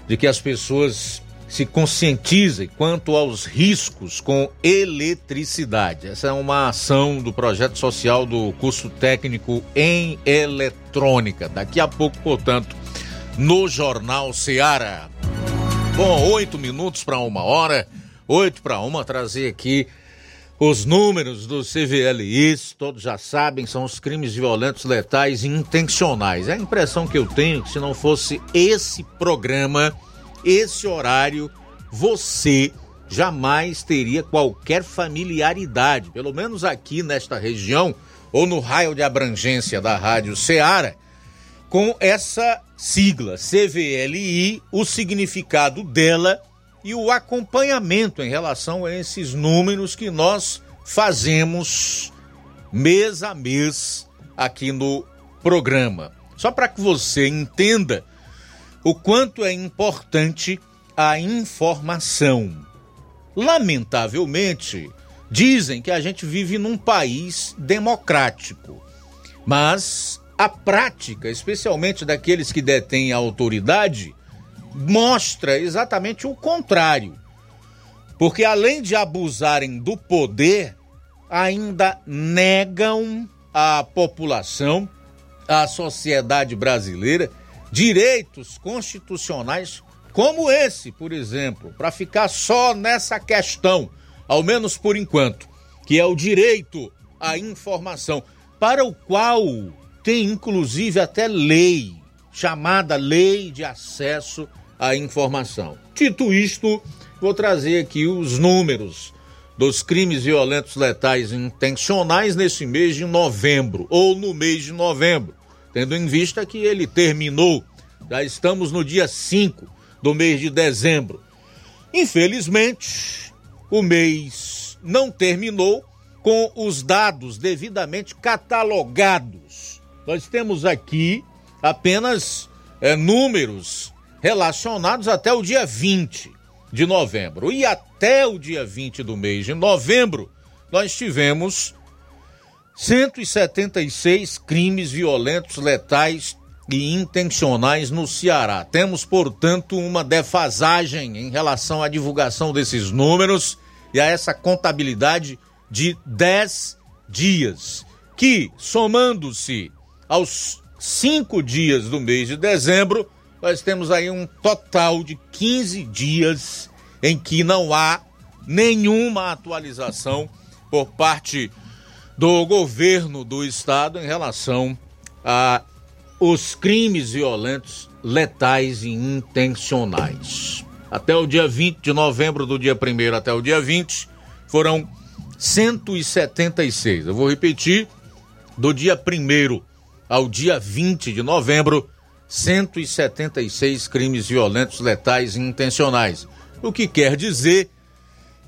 de que as pessoas se conscientizem quanto aos riscos com eletricidade. Essa é uma ação do projeto social do curso técnico em eletrônica. Daqui a pouco, portanto, no Jornal Seara. Bom, oito minutos para uma hora, oito para uma, trazer aqui os números do CVLIs, todos já sabem, são os crimes violentos, letais e intencionais. É a impressão que eu tenho que se não fosse esse programa esse horário você jamais teria qualquer familiaridade, pelo menos aqui nesta região ou no raio de abrangência da Rádio Ceará, com essa sigla CVLI, o significado dela e o acompanhamento em relação a esses números que nós fazemos mês a mês aqui no programa. Só para que você entenda o quanto é importante a informação. Lamentavelmente, dizem que a gente vive num país democrático, mas a prática, especialmente daqueles que detêm a autoridade, mostra exatamente o contrário. Porque além de abusarem do poder, ainda negam à população, à sociedade brasileira, direitos constitucionais como esse, por exemplo, para ficar só nessa questão, ao menos por enquanto. que é o direito à informação, para o qual tem inclusive até lei, chamada Lei de Acesso à Informação. Dito isto, vou trazer aqui os números dos crimes violentos letais intencionais nesse mês de novembro, ou no mês de novembro, tendo em vista que ele terminou, já estamos no dia 5 do mês de dezembro. Infelizmente, o mês não terminou com os dados devidamente catalogados. Nós temos aqui apenas é, números relacionados até o dia 20 de novembro. E até o dia 20 do mês de novembro, nós tivemos 176 crimes violentos, letais e intencionais no Ceará. Temos, portanto, uma defasagem em relação à divulgação desses números e a essa contabilidade de 10 dias, que, somando-se aos cinco dias do mês de dezembro, nós temos aí um total de 15 dias em que não há nenhuma atualização por parte do governo do estado em relação a os crimes violentos, letais e intencionais. Até o dia 20 de novembro, do dia 1 até o dia 20, foram 176. Eu vou repetir, do dia 1 ao dia 20 de novembro, 176 crimes violentos, letais e intencionais. O que quer dizer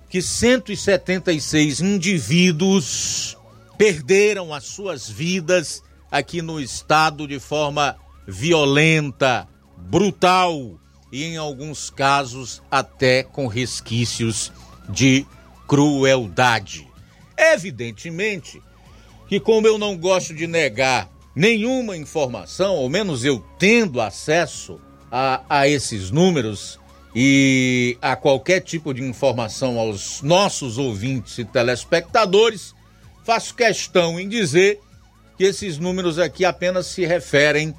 que 176 indivíduos perderam as suas vidas aqui no estado de forma violenta, brutal e, em alguns casos, até com resquícios de crueldade. Evidentemente que, como eu não gosto de negar nenhuma informação, ou menos eu tendo acesso a, a esses números e a qualquer tipo de informação aos nossos ouvintes e telespectadores, faço questão em dizer que esses números aqui apenas se referem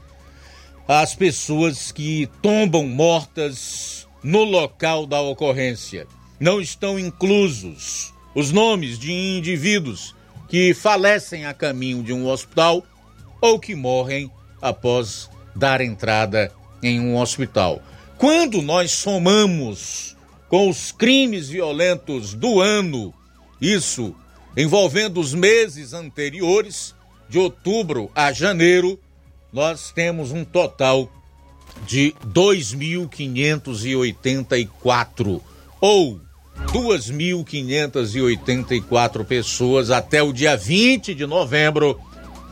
às pessoas que tombam mortas no local da ocorrência. Não estão inclusos os nomes de indivíduos que falecem a caminho de um hospital ou que morrem após dar entrada em um hospital. Quando nós somamos com os crimes violentos do ano, isso envolvendo os meses anteriores, de outubro a janeiro, nós temos um total de 2.584 ou 2.584 pessoas até o dia 20 de novembro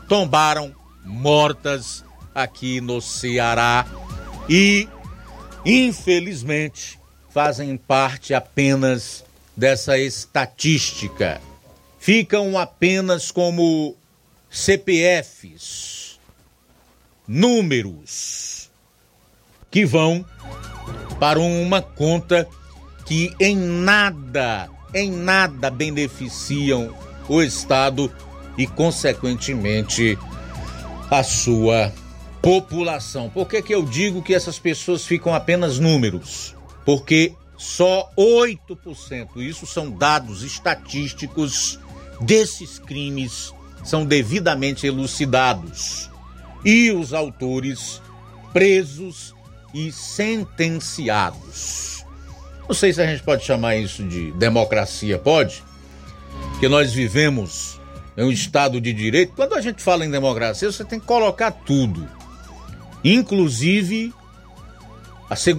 tombaram mortas aqui no Ceará e, infelizmente, fazem parte apenas dessa estatística. Ficam apenas como CPFs, números que vão para uma conta que em nada, em nada beneficiam o Estado e, consequentemente, a sua população. Por que, que eu digo que essas pessoas ficam apenas números? Porque só 8%, isso são dados estatísticos desses crimes são devidamente elucidados e os autores presos e sentenciados. Não sei se a gente pode chamar isso de democracia, pode? Que nós vivemos em um Estado de direito. Quando a gente fala em democracia, você tem que colocar tudo, inclusive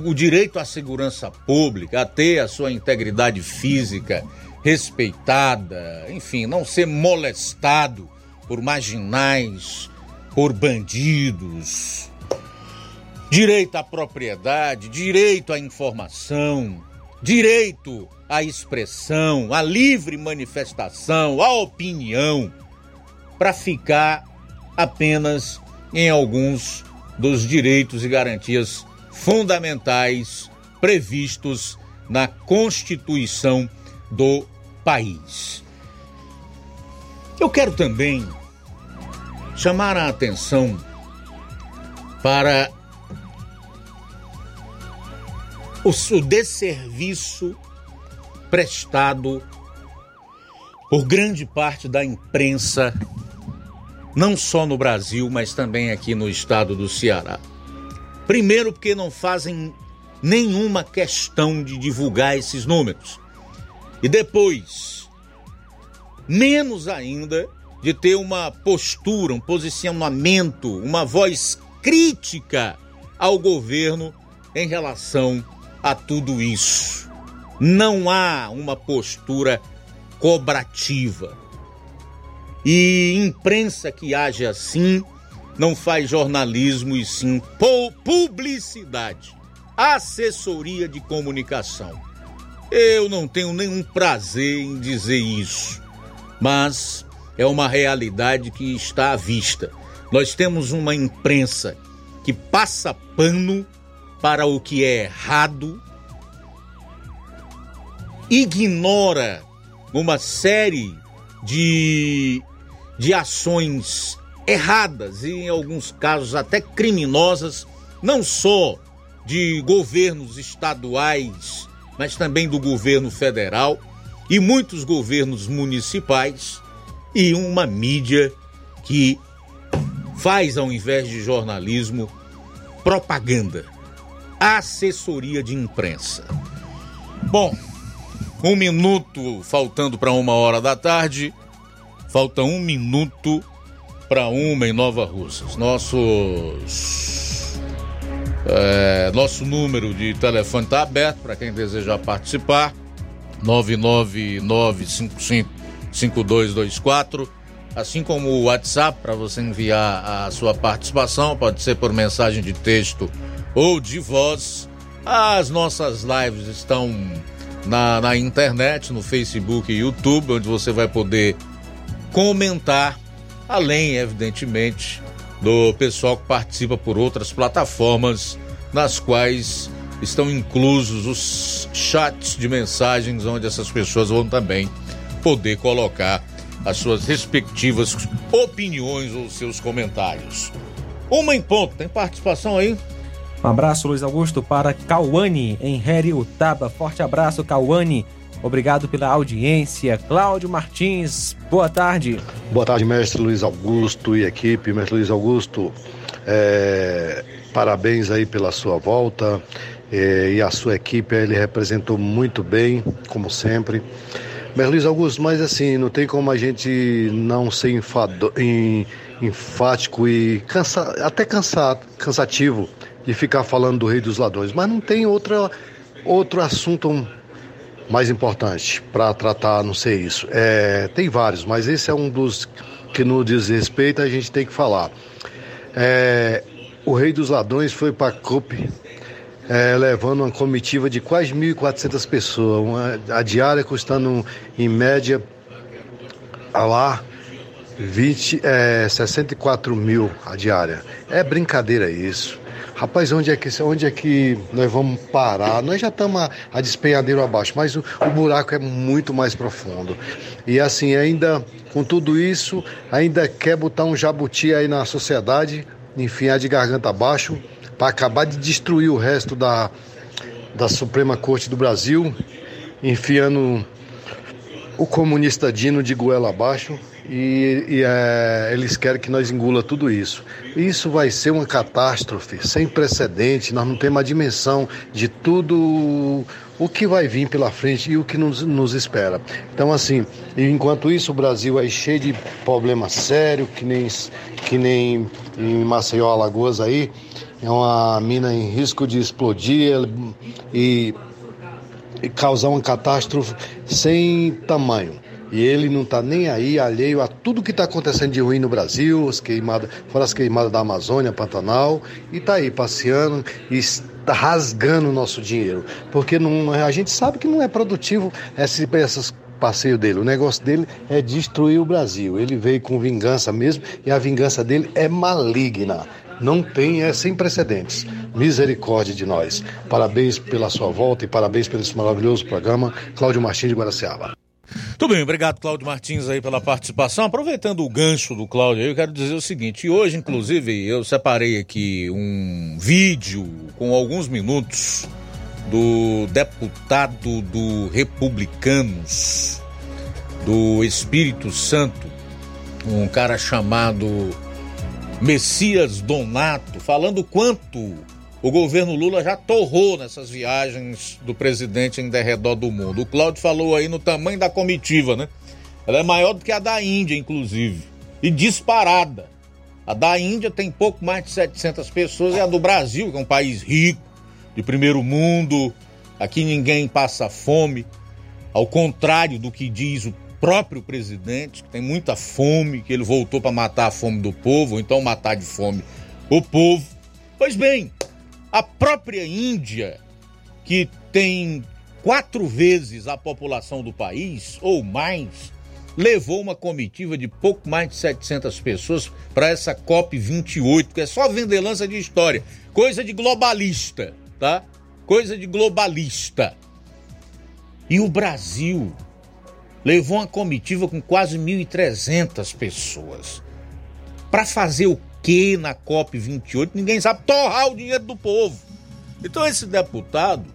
o direito à segurança pública, a ter a sua integridade física respeitada, enfim, não ser molestado por marginais, por bandidos. Direito à propriedade, direito à informação, direito à expressão, à livre manifestação, à opinião, para ficar apenas em alguns dos direitos e garantias fundamentais previstos na Constituição do país. Eu quero também chamar a atenção para o desserviço prestado por grande parte da imprensa, não só no Brasil, mas também aqui no estado do Ceará. Primeiro, porque não fazem nenhuma questão de divulgar esses números. E depois, menos ainda de ter uma postura, um posicionamento, uma voz crítica ao governo em relação a tudo isso. Não há uma postura cobrativa. E imprensa que age assim não faz jornalismo e sim publicidade, assessoria de comunicação. Eu não tenho nenhum prazer em dizer isso, mas é uma realidade que está à vista. Nós temos uma imprensa que passa pano para o que é errado, ignora uma série de, de ações erradas e, em alguns casos, até criminosas, não só de governos estaduais, mas também do governo federal e muitos governos municipais e uma mídia que faz, ao invés de jornalismo, propaganda, assessoria de imprensa. Bom, um minuto faltando para uma hora da tarde. Falta um minuto para uma em Nova Russas. Nossos. É, nosso número de telefone está aberto para quem desejar participar. 999555224. Assim como o WhatsApp para você enviar a sua participação, pode ser por mensagem de texto ou de voz. As nossas lives estão na, na internet, no Facebook e YouTube, onde você vai poder comentar, além, evidentemente, do pessoal que participa por outras plataformas, nas quais estão inclusos os chats de mensagens, onde essas pessoas vão também poder colocar as suas respectivas opiniões ou seus comentários. Uma em ponto, tem participação aí? Um abraço, Luiz Augusto, para Cauane, em Heriutaba. Forte abraço, Cauane. Obrigado pela audiência. Cláudio Martins, boa tarde. Boa tarde, mestre Luiz Augusto e equipe. Mestre Luiz Augusto, é, parabéns aí pela sua volta é, e a sua equipe. Ele representou muito bem, como sempre. Mestre Luiz Augusto, mas assim, não tem como a gente não ser enfado, em, enfático e cansa, até cansado, cansativo de ficar falando do rei dos ladrões, mas não tem outra, outro assunto mais importante para tratar, não sei isso. É, tem vários, mas esse é um dos que no diz respeito a gente tem que falar. É, o rei dos ladrões foi para Cope é, levando uma comitiva de quase 1.400 pessoas, uma, a diária custando em média a lá 20, é, 64 mil a diária. É brincadeira isso. Rapaz, onde é que, onde é que nós vamos parar? Nós já estamos a, a despenhadeiro abaixo, mas o, o buraco é muito mais profundo. E assim, ainda com tudo isso, ainda quer botar um jabuti aí na sociedade, enfiar de garganta abaixo, para acabar de destruir o resto da, da Suprema Corte do Brasil, enfiando o comunista Dino de goela abaixo e, e é, eles querem que nós engula tudo isso. Isso vai ser uma catástrofe sem precedente, nós não temos a dimensão de tudo o que vai vir pela frente e o que nos, nos espera. Então, assim, enquanto isso, o Brasil é cheio de problemas sérios, que nem, que nem em Maceió, Alagoas aí, é uma mina em risco de explodir e, e causar uma catástrofe sem tamanho. E ele não está nem aí, alheio a tudo que está acontecendo de ruim no Brasil, as queimadas, fora as queimadas da Amazônia, Pantanal, e está aí passeando e está rasgando o nosso dinheiro. Porque não, a gente sabe que não é produtivo esse, essas passeio dele. O negócio dele é destruir o Brasil. Ele veio com vingança mesmo e a vingança dele é maligna. Não tem, é sem precedentes. Misericórdia de nós. Parabéns pela sua volta e parabéns pelo maravilhoso programa. Cláudio Martins de Guaraciaba. Tudo bem, obrigado Cláudio Martins aí pela participação. Aproveitando o gancho do Cláudio, eu quero dizer o seguinte: hoje, inclusive, eu separei aqui um vídeo com alguns minutos do deputado do Republicanos do Espírito Santo, um cara chamado Messias Donato, falando quanto o governo Lula já torrou nessas viagens do presidente em derredor do mundo. O Cláudio falou aí no tamanho da comitiva, né? Ela é maior do que a da Índia, inclusive, e disparada. A da Índia tem pouco mais de 700 pessoas e a do Brasil, que é um país rico, de primeiro mundo, aqui ninguém passa fome, ao contrário do que diz o próprio presidente, que tem muita fome, que ele voltou para matar a fome do povo, ou então matar de fome o povo. Pois bem, a própria Índia, que tem quatro vezes a população do país, ou mais, levou uma comitiva de pouco mais de 700 pessoas para essa COP28, que é só vendelança de história, coisa de globalista, tá? Coisa de globalista. E o Brasil levou uma comitiva com quase 1.300 pessoas. Para fazer o que na COP28? Ninguém sabe torrar o dinheiro do povo. Então esse deputado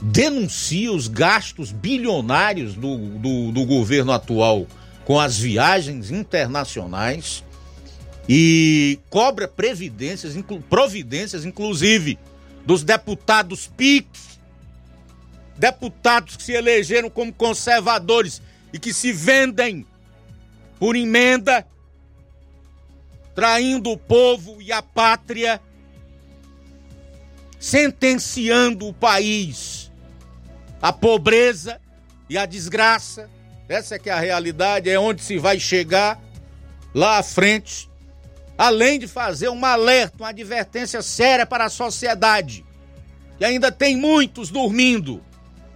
denuncia os gastos bilionários do, do, do governo atual com as viagens internacionais e cobra previdências, inclu, providências, inclusive, dos deputados PIX, deputados que se elegeram como conservadores e que se vendem por emenda, traindo o povo e a pátria, sentenciando o país à pobreza e à desgraça. Essa é que é a realidade, é onde se vai chegar lá à frente, além de fazer um alerta, uma advertência séria para a sociedade. E ainda tem muitos dormindo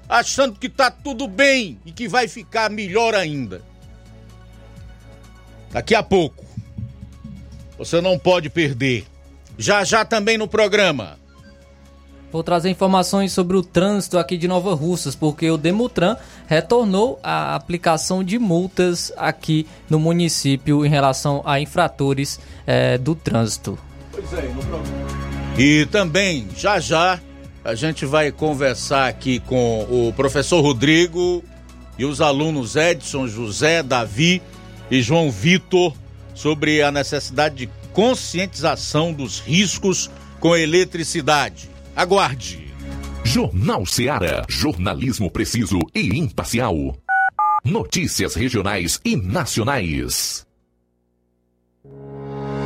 achando que está tudo bem e que vai ficar melhor ainda. Daqui a pouco. Você não pode perder. Já já também no programa. Vou trazer informações sobre o trânsito aqui de Nova Russas, porque o Demutran retornou a aplicação de multas aqui no município em relação a infratores é, do trânsito. Pois é, no programa. E também, já já, a gente vai conversar aqui com o professor Rodrigo e os alunos Edson, José, Davi e João Vitor sobre a necessidade de conscientização dos riscos com eletricidade. Aguarde. Jornal Seara. Jornalismo preciso e imparcial. Notícias regionais e nacionais.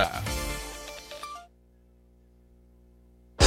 Florida.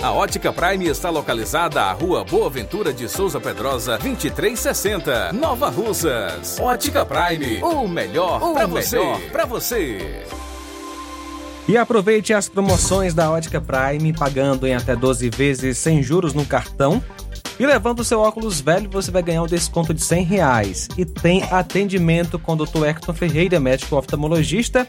A Ótica Prime está localizada à Rua Boa Ventura de Souza Pedrosa, 2360, Nova Russas. Ótica Prime, o melhor para você. Pra você. E aproveite as promoções da Ótica Prime, pagando em até 12 vezes sem juros no cartão. E levando o seu óculos velho, você vai ganhar um desconto de 100 reais. E tem atendimento com o Dr. Hector Ferreira, médico oftalmologista.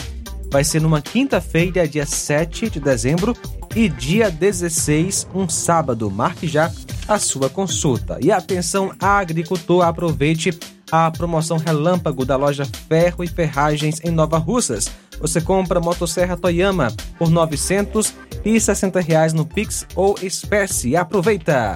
Vai ser numa quinta-feira, dia 7 de dezembro, e dia 16, um sábado. Marque já a sua consulta. E atenção, agricultor, aproveite a promoção relâmpago da loja Ferro e Ferragens em Nova Russas. Você compra motosserra Toyama por 960 reais no Pix ou espécie. Aproveita!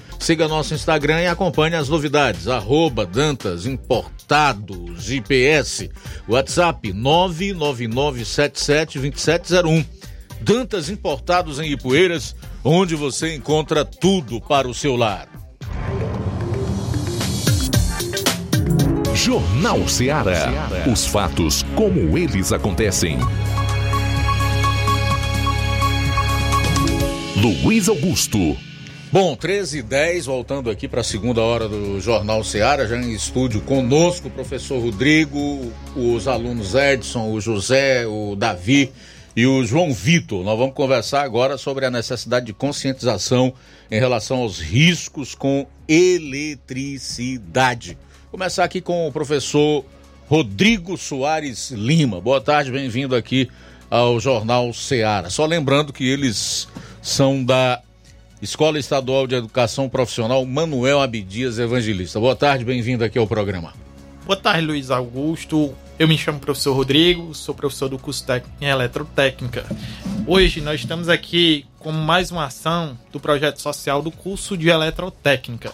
Siga nosso Instagram e acompanhe as novidades. Arroba Dantas Importados IPS. WhatsApp 999772701. Dantas Importados em Ipueiras, onde você encontra tudo para o seu lar. Jornal Ceará. Os fatos como eles acontecem. Luiz Augusto. Bom, 13 e 10, voltando aqui para a segunda hora do Jornal Seara, já em estúdio conosco, o professor Rodrigo, os alunos Edson, o José, o Davi e o João Vitor. Nós vamos conversar agora sobre a necessidade de conscientização em relação aos riscos com eletricidade. Começar aqui com o professor Rodrigo Soares Lima. Boa tarde, bem-vindo aqui ao Jornal Seara. Só lembrando que eles são da Escola Estadual de Educação Profissional Manuel Abdias Evangelista. Boa tarde, bem-vindo aqui ao programa. Boa tarde, Luiz Augusto. Eu me chamo professor Rodrigo, sou professor do curso técnico em eletrotécnica. Hoje nós estamos aqui com mais uma ação do projeto social do curso de eletrotécnica.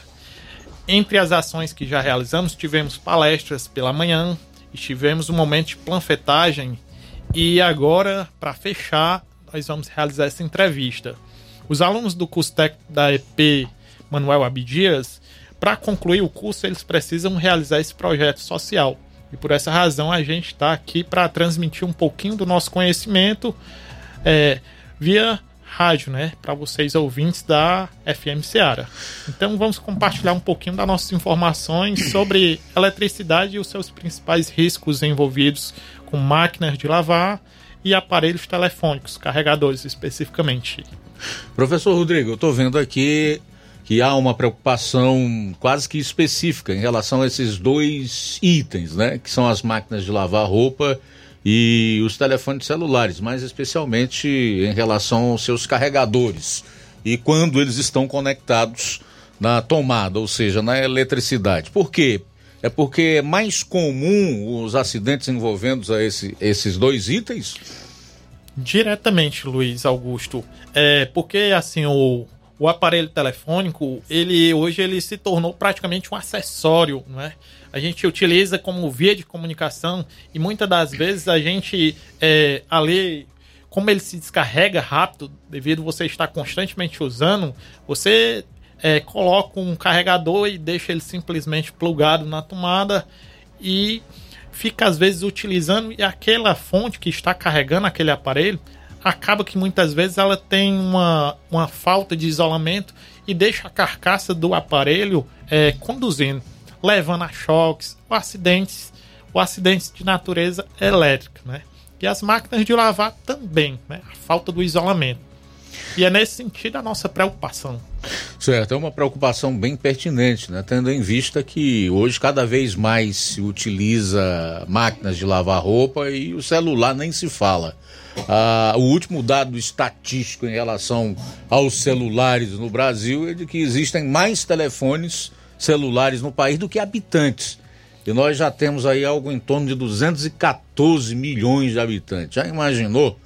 Entre as ações que já realizamos, tivemos palestras pela manhã, tivemos um momento de planfetagem e agora, para fechar, nós vamos realizar essa entrevista. Os alunos do curso técnico da EP Manuel Abdias, para concluir o curso, eles precisam realizar esse projeto social. E por essa razão a gente está aqui para transmitir um pouquinho do nosso conhecimento é, via rádio, né? Para vocês ouvintes da FM Seara. Então vamos compartilhar um pouquinho das nossas informações sobre eletricidade e os seus principais riscos envolvidos com máquinas de lavar e aparelhos telefônicos, carregadores especificamente. Professor Rodrigo, eu estou vendo aqui que há uma preocupação quase que específica em relação a esses dois itens, né? Que são as máquinas de lavar roupa e os telefones celulares, mais especialmente em relação aos seus carregadores. e quando eles estão conectados na tomada, ou seja, na eletricidade. Por quê? É porque é mais comum os acidentes envolvendo esse, esses dois itens? Diretamente, Luiz Augusto. É porque assim o, o aparelho telefônico, ele hoje ele se tornou praticamente um acessório, não é? A gente utiliza como via de comunicação e muitas das vezes a gente é, ali como ele se descarrega rápido devido você estar constantemente usando, você é, coloca um carregador e deixa ele simplesmente plugado na tomada e fica às vezes utilizando e aquela fonte que está carregando aquele aparelho acaba que muitas vezes ela tem uma, uma falta de isolamento e deixa a carcaça do aparelho é, conduzindo, levando a choques ou acidentes, ou acidentes de natureza elétrica, né? E as máquinas de lavar também, né? A falta do isolamento. E é nesse sentido a nossa preocupação. Certo, é uma preocupação bem pertinente, né? tendo em vista que hoje cada vez mais se utiliza máquinas de lavar roupa e o celular nem se fala. Ah, o último dado estatístico em relação aos celulares no Brasil é de que existem mais telefones celulares no país do que habitantes. E nós já temos aí algo em torno de 214 milhões de habitantes. Já imaginou?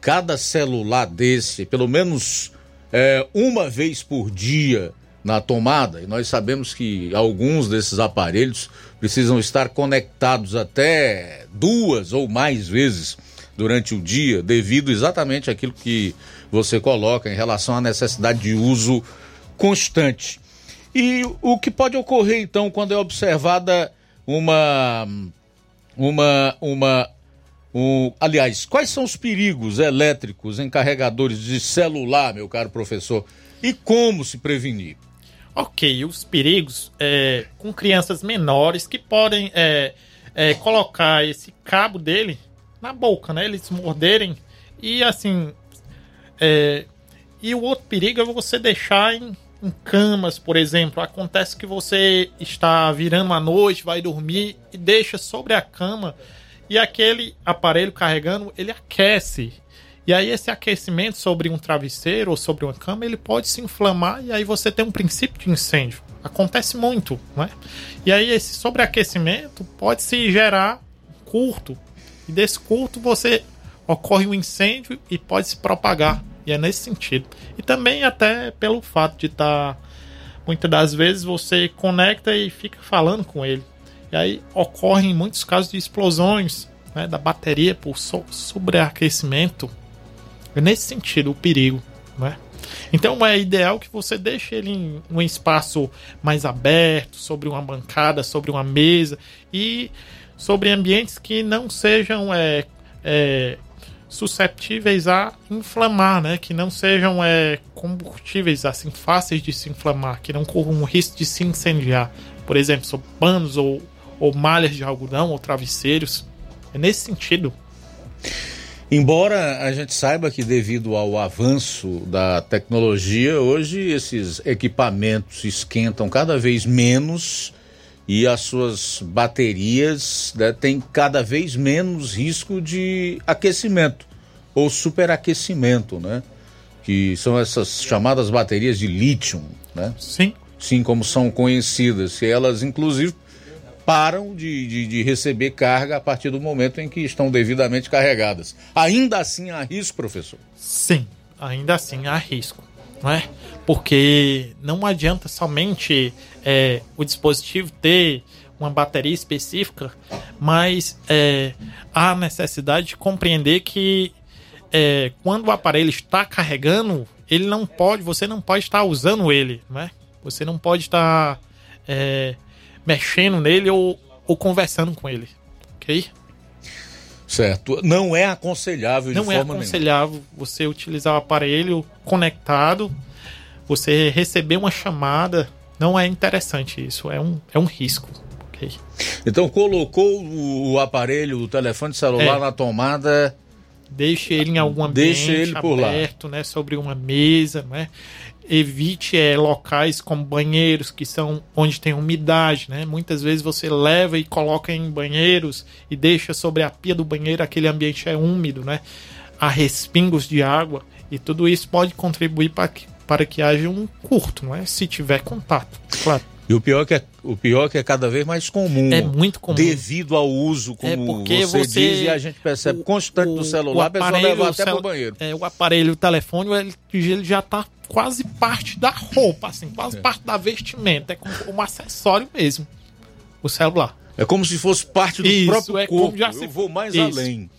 Cada celular desse, pelo menos é, uma vez por dia na tomada, e nós sabemos que alguns desses aparelhos precisam estar conectados até duas ou mais vezes durante o dia, devido exatamente àquilo que você coloca em relação à necessidade de uso constante. E o que pode ocorrer então quando é observada uma uma uma um, aliás, quais são os perigos elétricos em carregadores de celular, meu caro professor, e como se prevenir? Ok, os perigos é, com crianças menores que podem é, é, colocar esse cabo dele na boca, né? Eles morderem e assim. É, e o outro perigo é você deixar em em camas, por exemplo. Acontece que você está virando à noite, vai dormir e deixa sobre a cama e aquele aparelho carregando, ele aquece. E aí esse aquecimento sobre um travesseiro ou sobre uma cama, ele pode se inflamar e aí você tem um princípio de incêndio. Acontece muito, né? E aí esse sobreaquecimento pode se gerar curto. E desse curto você ocorre um incêndio e pode se propagar. E é nesse sentido. E também até pelo fato de estar. Tá, muitas das vezes você conecta e fica falando com ele. E aí ocorrem muitos casos de explosões né, da bateria por so sobreaquecimento. É nesse sentido o perigo. Né? Então é ideal que você deixe ele em um espaço mais aberto, sobre uma bancada, sobre uma mesa e sobre ambientes que não sejam é, é, susceptíveis a inflamar, né? Que não sejam é, combustíveis assim fáceis de se inflamar, que não corram um risco de se incendiar. Por exemplo, sobre panos ou, ou malhas de algodão ou travesseiros. É nesse sentido. Embora a gente saiba que devido ao avanço da tecnologia, hoje esses equipamentos esquentam cada vez menos e as suas baterias né, têm cada vez menos risco de aquecimento ou superaquecimento, né? Que são essas chamadas baterias de lítio, né? Sim. Sim, como são conhecidas. E elas, inclusive, param de, de, de, receber carga a partir do momento em que estão devidamente carregadas. Ainda assim há risco, professor? Sim, ainda assim há risco. Não é? Porque não adianta somente é, o dispositivo ter uma bateria específica, mas é, há necessidade de compreender que é, quando o aparelho está carregando, ele não pode, você não pode estar usando ele, né? Você não pode estar é, mexendo nele ou, ou conversando com ele, ok? Certo. Não é aconselhável de Não é aconselhável nenhuma. você utilizar o aparelho conectado, você receber uma chamada não é interessante isso, é um, é um risco. Okay? Então colocou o, o aparelho, o telefone celular é. na tomada. Deixe ele em algum ambiente Deixe ele por aberto, lá. né, sobre uma mesa, né? Evite é, locais como banheiros que são onde tem umidade, né? Muitas vezes você leva e coloca em banheiros e deixa sobre a pia do banheiro aquele ambiente é úmido, né? Há respingos de água e tudo isso pode contribuir para que para que haja um curto, não é? Se tiver contato, claro. E o pior, é que é, o pior é que é cada vez mais comum. É muito comum. Devido ao uso, como É porque você, você- diz, e a gente percebe constante do celular, a pessoa leva até cel- pro banheiro. É, o aparelho, o telefone, ele, ele já tá quase parte da roupa, assim, quase parte da vestimenta. É como um acessório mesmo. O celular. É como se fosse parte do Isso, próprio é como corpo. já Eu se- vou mais Isso. além.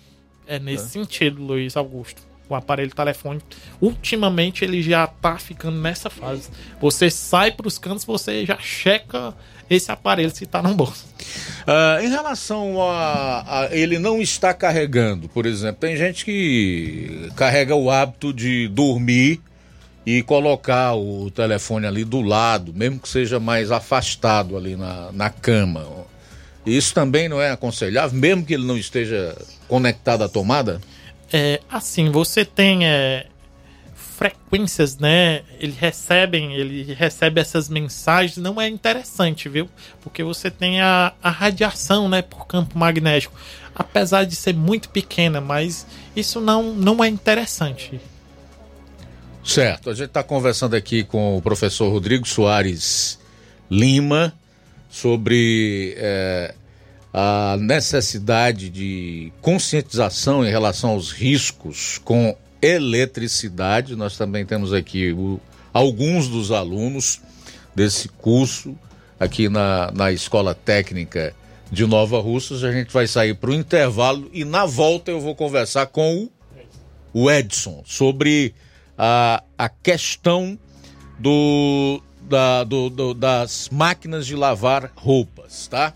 É nesse É. sentido, Luiz Augusto. O aparelho telefônico, ultimamente, ele já tá ficando nessa fase. Você sai pros cantos, você já checa esse aparelho se tá no bolso. Ah, em relação a, a ele não estar carregando, por exemplo, tem gente que carrega o hábito de dormir e colocar o telefone ali do lado, mesmo que seja mais afastado ali na, na cama. Isso também não é aconselhável, mesmo que ele não esteja conectado à tomada? É, assim, você tem é, frequências, né? Ele recebem, ele recebe essas mensagens, não é interessante, viu? Porque você tem a, a radiação, né, por campo magnético. Apesar de ser muito pequena, mas isso não, não é interessante. Certo, a gente está conversando aqui com o professor Rodrigo Soares Lima sobre eh, a necessidade de conscientização em relação aos riscos com eletricidade. Nós também temos aqui o- alguns dos alunos desse curso aqui na, na Escola Técnica de Nova Russas. A gente vai sair para o intervalo e na volta eu vou conversar com o o Edson sobre a, a questão do, da- do- do- das máquinas de lavar roupas, tá?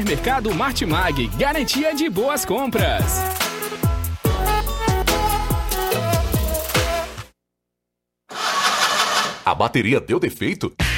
Supermercado Martimag, garantia de boas compras. A bateria deu defeito?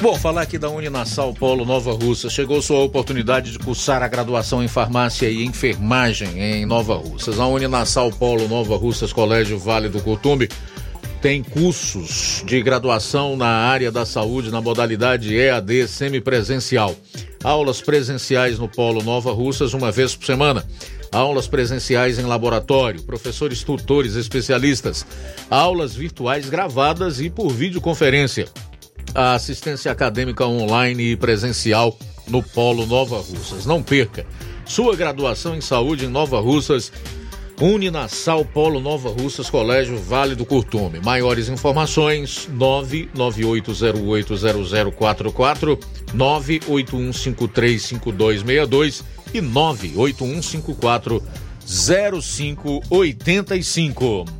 Bom, falar aqui da Uninasal Polo Nova Russa. Chegou sua oportunidade de cursar a graduação em farmácia e enfermagem em Nova Russas. A Uninasal Polo Nova Russas Colégio Vale do Curtumbe tem cursos de graduação na área da saúde na modalidade EAD semipresencial. Aulas presenciais no Polo Nova Russas uma vez por semana. Aulas presenciais em laboratório, professores tutores especialistas. Aulas virtuais gravadas e por videoconferência a assistência acadêmica online e presencial no Polo Nova Russas. Não perca sua graduação em saúde em Nova Russas. Uninasal Polo Nova Russas Colégio Vale do Curtume. Maiores informações 981580044, 981535262 e 981540585.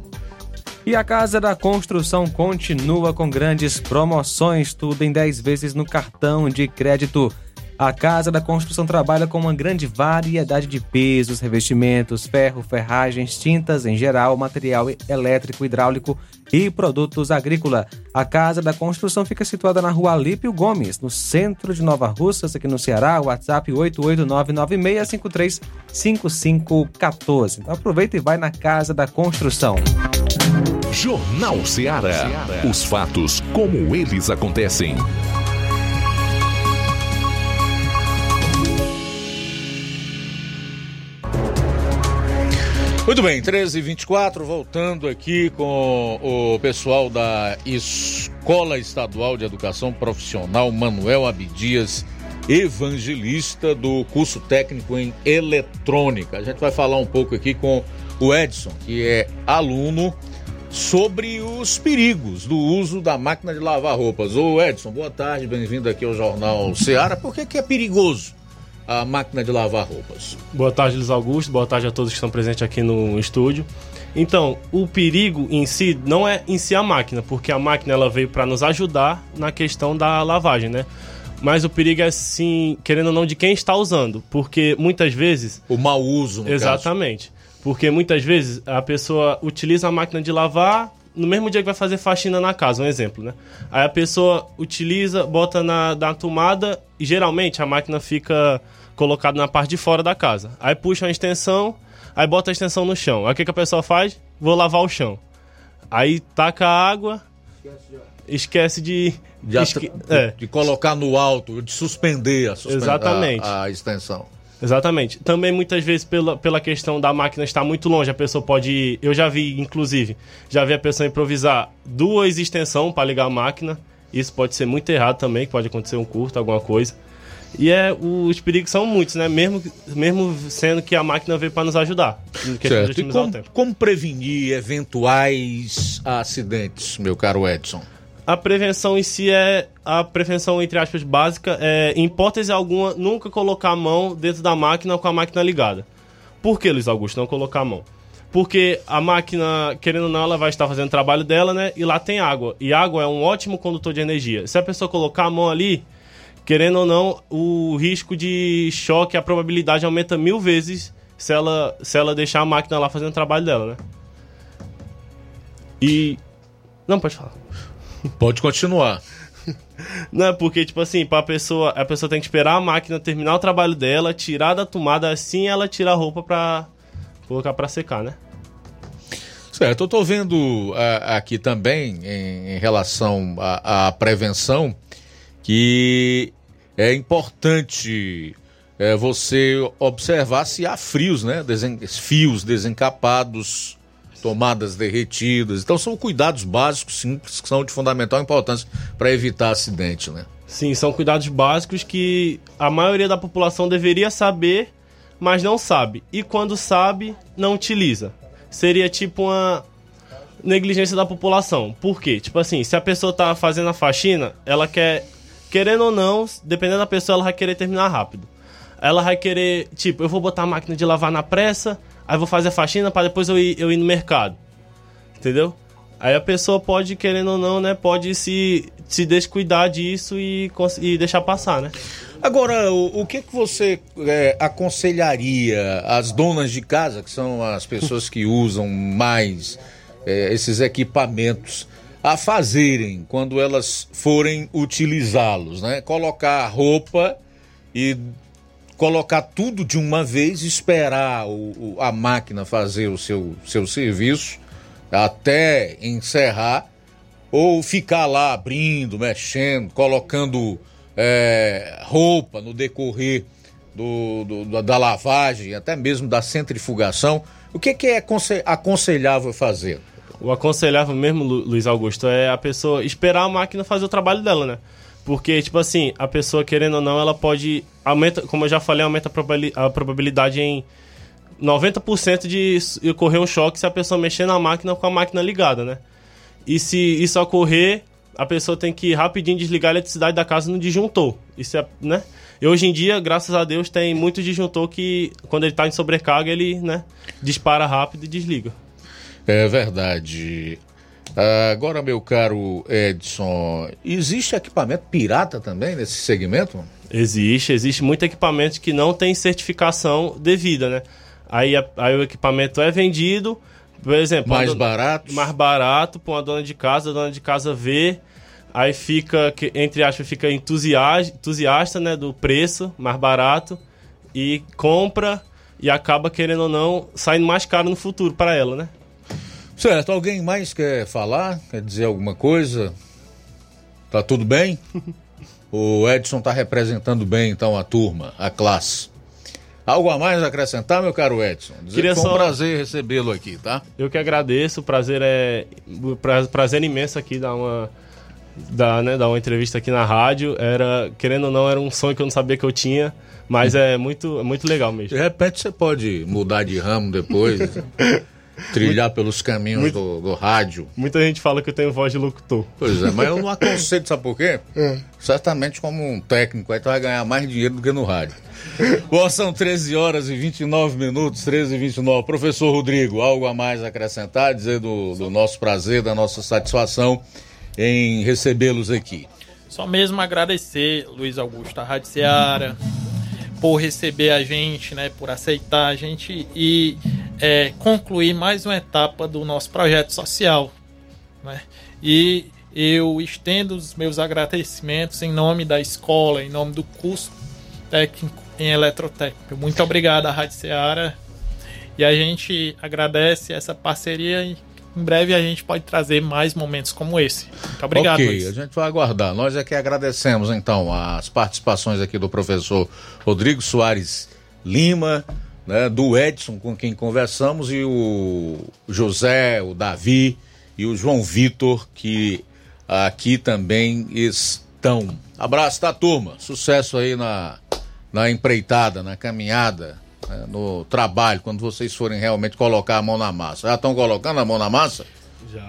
E a Casa da Construção continua com grandes promoções, tudo em 10 vezes no cartão de crédito. A Casa da Construção trabalha com uma grande variedade de pesos, revestimentos, ferro, ferragens, tintas em geral, material elétrico, hidráulico e produtos agrícola. A Casa da Construção fica situada na rua Alípio Gomes, no centro de Nova Russas, aqui no Ceará. WhatsApp 88996535514. Então aproveita e vai na Casa da Construção. Jornal Ceará. Os fatos como eles acontecem. Muito bem, 13 e 24 voltando aqui com o pessoal da Escola Estadual de Educação Profissional Manuel Abdias Evangelista do curso técnico em eletrônica. A gente vai falar um pouco aqui com o Edson, que é aluno, sobre os perigos do uso da máquina de lavar roupas. Ô Edson, boa tarde, bem-vindo aqui ao Jornal Ceará. Por que, que é perigoso a máquina de lavar roupas? Boa tarde, Luiz Augusto. Boa tarde a todos que estão presentes aqui no estúdio. Então, o perigo em si não é em si a máquina, porque a máquina ela veio para nos ajudar na questão da lavagem, né? Mas o perigo é sim, querendo ou não, de quem está usando, porque muitas vezes o mau uso, no exatamente, caso. Porque muitas vezes a pessoa utiliza a máquina de lavar no mesmo dia que vai fazer faxina na casa, um exemplo, né? Aí a pessoa utiliza, bota na, na tomada e geralmente a máquina fica colocado na parte de fora da casa. Aí puxa uma extensão, aí bota a extensão no chão. Aí o que, que a pessoa faz? Vou lavar o chão. Aí taca a água, esquece de. De, esque... de, é. de, colocar no alto, de suspender a, suspend... Exatamente. A, a, extensão. Exatamente. Também muitas vezes pela, pela questão da máquina estar muito longe, a pessoa pode ir. Eu já vi, inclusive, já vi a pessoa improvisar duas extensões para ligar a máquina. Isso pode ser muito errado também, pode acontecer um curto, alguma coisa. E é, os perigos são muitos, né? Mesmo, mesmo sendo que a máquina veio para nos ajudar. Certo. E como, como prevenir eventuais acidentes, meu caro Edson? A prevenção em si é a prevenção, entre aspas, básica. É, em hipótese alguma, nunca colocar a mão dentro da máquina com a máquina ligada. Por que, Luiz Augusto, não colocar a mão? Porque a máquina, querendo ou não, ela vai estar fazendo o trabalho dela, né? E lá tem água. E água é um ótimo condutor de energia. Se a pessoa colocar a mão ali, querendo ou não, o risco de choque, a probabilidade aumenta mil vezes se ela, se ela deixar a máquina lá fazendo o trabalho dela, né? E. Não, pode falar. Pode continuar. Não, é porque, tipo assim, pra pessoa, a pessoa tem que esperar a máquina terminar o trabalho dela, tirar da tomada, assim ela tira a roupa pra colocar pra secar, né? Certo, eu tô vendo uh, aqui também, em, em relação à prevenção, que é importante é, você observar se há frios, né? Desen fios desencapados tomadas derretidas. Então são cuidados básicos, simples, que são de fundamental importância para evitar acidente, né? Sim, são cuidados básicos que a maioria da população deveria saber, mas não sabe. E quando sabe, não utiliza. Seria tipo uma negligência da população. Por quê? Tipo assim, se a pessoa tá fazendo a faxina, ela quer, querendo ou não, dependendo da pessoa, ela vai querer terminar rápido. Ela vai querer, tipo, eu vou botar a máquina de lavar na pressa, Aí vou fazer a faxina para depois eu ir, eu ir no mercado. Entendeu? Aí a pessoa pode, querendo ou não, né, pode se, se descuidar disso e, e deixar passar, né? Agora, o, o que, que você é, aconselharia às donas de casa, que são as pessoas que usam mais é, esses equipamentos, a fazerem quando elas forem utilizá-los, né? Colocar a roupa e colocar tudo de uma vez, esperar o- o- a máquina fazer o seu, seu serviço até encerrar, ou ficar lá abrindo, mexendo, colocando é, roupa no decorrer do, do- da- lavagem, até mesmo da centrifugação. O que, que é aconse- aconselhável fazer? O aconselhável mesmo, Lu- Luiz Augusto, é a pessoa esperar a máquina fazer o trabalho dela, né? Porque, tipo assim, a pessoa, querendo ou não, ela pode. Aumenta, como eu já falei, aumenta a probabili- a probabilidade em 90% de ocorrer um choque se a pessoa mexer na máquina com a máquina ligada, né? E se isso ocorrer, a pessoa tem que rapidinho desligar a eletricidade da casa no disjuntor. Isso é, né? E hoje em dia, graças a Deus, tem muito disjuntor que, quando ele tá em sobrecarga, ele, né, dispara rápido e desliga. É verdade. Agora, meu caro Edson, existe equipamento pirata também nesse segmento? Existe, existe muito equipamento que não tem certificação devida, né? Aí, aí o equipamento é vendido, por exemplo... Mais dona- barato? Mais barato para uma dona de casa, a dona de casa vê, aí fica, entre aspas, fica entusiasta, entusiasta né, do preço, mais barato, e compra e acaba, querendo ou não, saindo mais caro no futuro para ela, né? Certo, alguém mais quer falar? Quer dizer alguma coisa? Tá tudo bem? o Edson tá representando bem então a turma, a classe. Algo a mais a acrescentar, meu caro Edson? Dizer Queria que foi um só- prazer recebê-lo aqui, tá? Eu que agradeço, o prazer é prazer imenso aqui dar uma dar, né, dar uma entrevista aqui na rádio. Era, querendo ou não, era um sonho que eu não sabia que eu tinha, mas é muito é muito legal mesmo. De repente você pode mudar de ramo depois, trilhar pelos caminhos Muito- do, do rádio. Muita gente fala que eu tenho voz de locutor. Pois é, mas eu não aconselho, sabe por quê? Certamente como um técnico aí tu vai ganhar mais dinheiro do que no rádio. Bom, são 13 horas e 29 minutos, 13 e 29. Professor Rodrigo, algo a mais a acrescentar, dizer do, do nosso prazer, da nossa satisfação em recebê-los aqui. Só mesmo agradecer, Luiz Augusto, a Rádio Seara, por receber a gente, né, por aceitar a gente e é, concluir mais uma etapa do nosso projeto social. Né? E eu estendo os meus agradecimentos em nome da escola, em nome do curso técnico em eletrotécnica. Muito obrigado à Rádio Seara e a gente agradece essa parceria e em breve a gente pode trazer mais momentos como esse. Muito obrigado. ok, Luiz. a gente vai aguardar. Nós é que agradecemos, então, as participações aqui do professor Rodrigo Soares Lima, né, do Edson, com quem conversamos, e o José, o Davi e o João Vitor, que aqui também estão. Abraço da turma, sucesso aí na, na empreitada, na caminhada, né, no trabalho, quando vocês forem realmente colocar a mão na massa. Já estão colocando a mão na massa?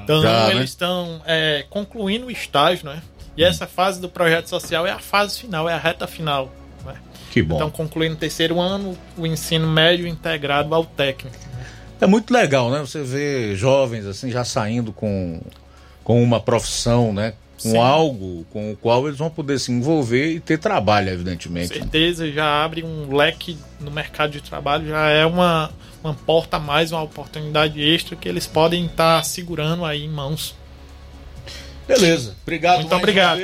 Então, Já, né? eles estão é, concluindo o estágio, né? E essa fase do projeto social é a fase final, é a reta final. Né? Que bom. Então, concluindo o terceiro ano, o ensino médio integrado ao técnico. É muito legal, né? Você vê jovens assim já saindo com, com uma profissão, né? Com Sim. algo com o qual eles vão poder se envolver e ter trabalho, evidentemente. certeza já abre um leque no mercado de trabalho, já é uma, uma porta a mais, uma oportunidade extra que eles podem estar segurando aí em mãos. Beleza, obrigado. Muito obrigado.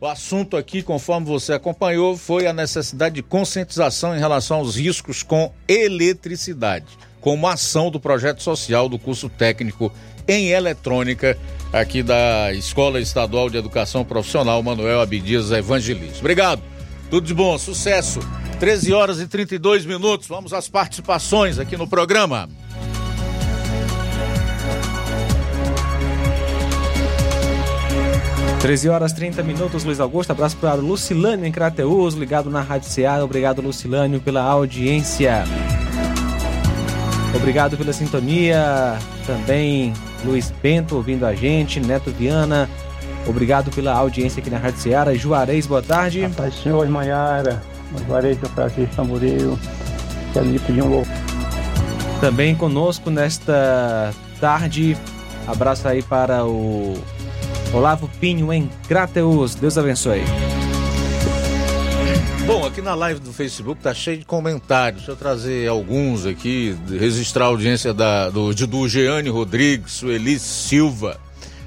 O assunto aqui, conforme você acompanhou, foi a necessidade de conscientização em relação aos riscos com eletricidade, como ação do projeto social do curso técnico em eletrônica aqui da Escola Estadual de Educação Profissional Manuel Abdias Evangelista. Obrigado. Tudo de bom, sucesso. 13 horas e 32 minutos. Vamos às participações aqui no programa. 13 horas 30 minutos, Luiz Augusto. Abraço para Lucilânio em Crateus, ligado na Rádio Ceará. Obrigado, Lucilânio, pela audiência. Obrigado pela sintonia. Também Luiz Bento ouvindo a gente, Neto Viana. Obrigado pela audiência aqui na Rádio Ceará. Juarez, boa tarde. Paz do Senhor, Maiara, Juarez Francisco Tamboril, quero lhe pedir um louvor. Também conosco nesta tarde, abraço aí para o Olavo Pinho em Crateus. Deus abençoe. Bom, aqui na live do Facebook tá cheio de comentários. Deixa eu trazer alguns aqui, registrar a audiência da, do, do Jeane Rodrigues, Sueli Silva.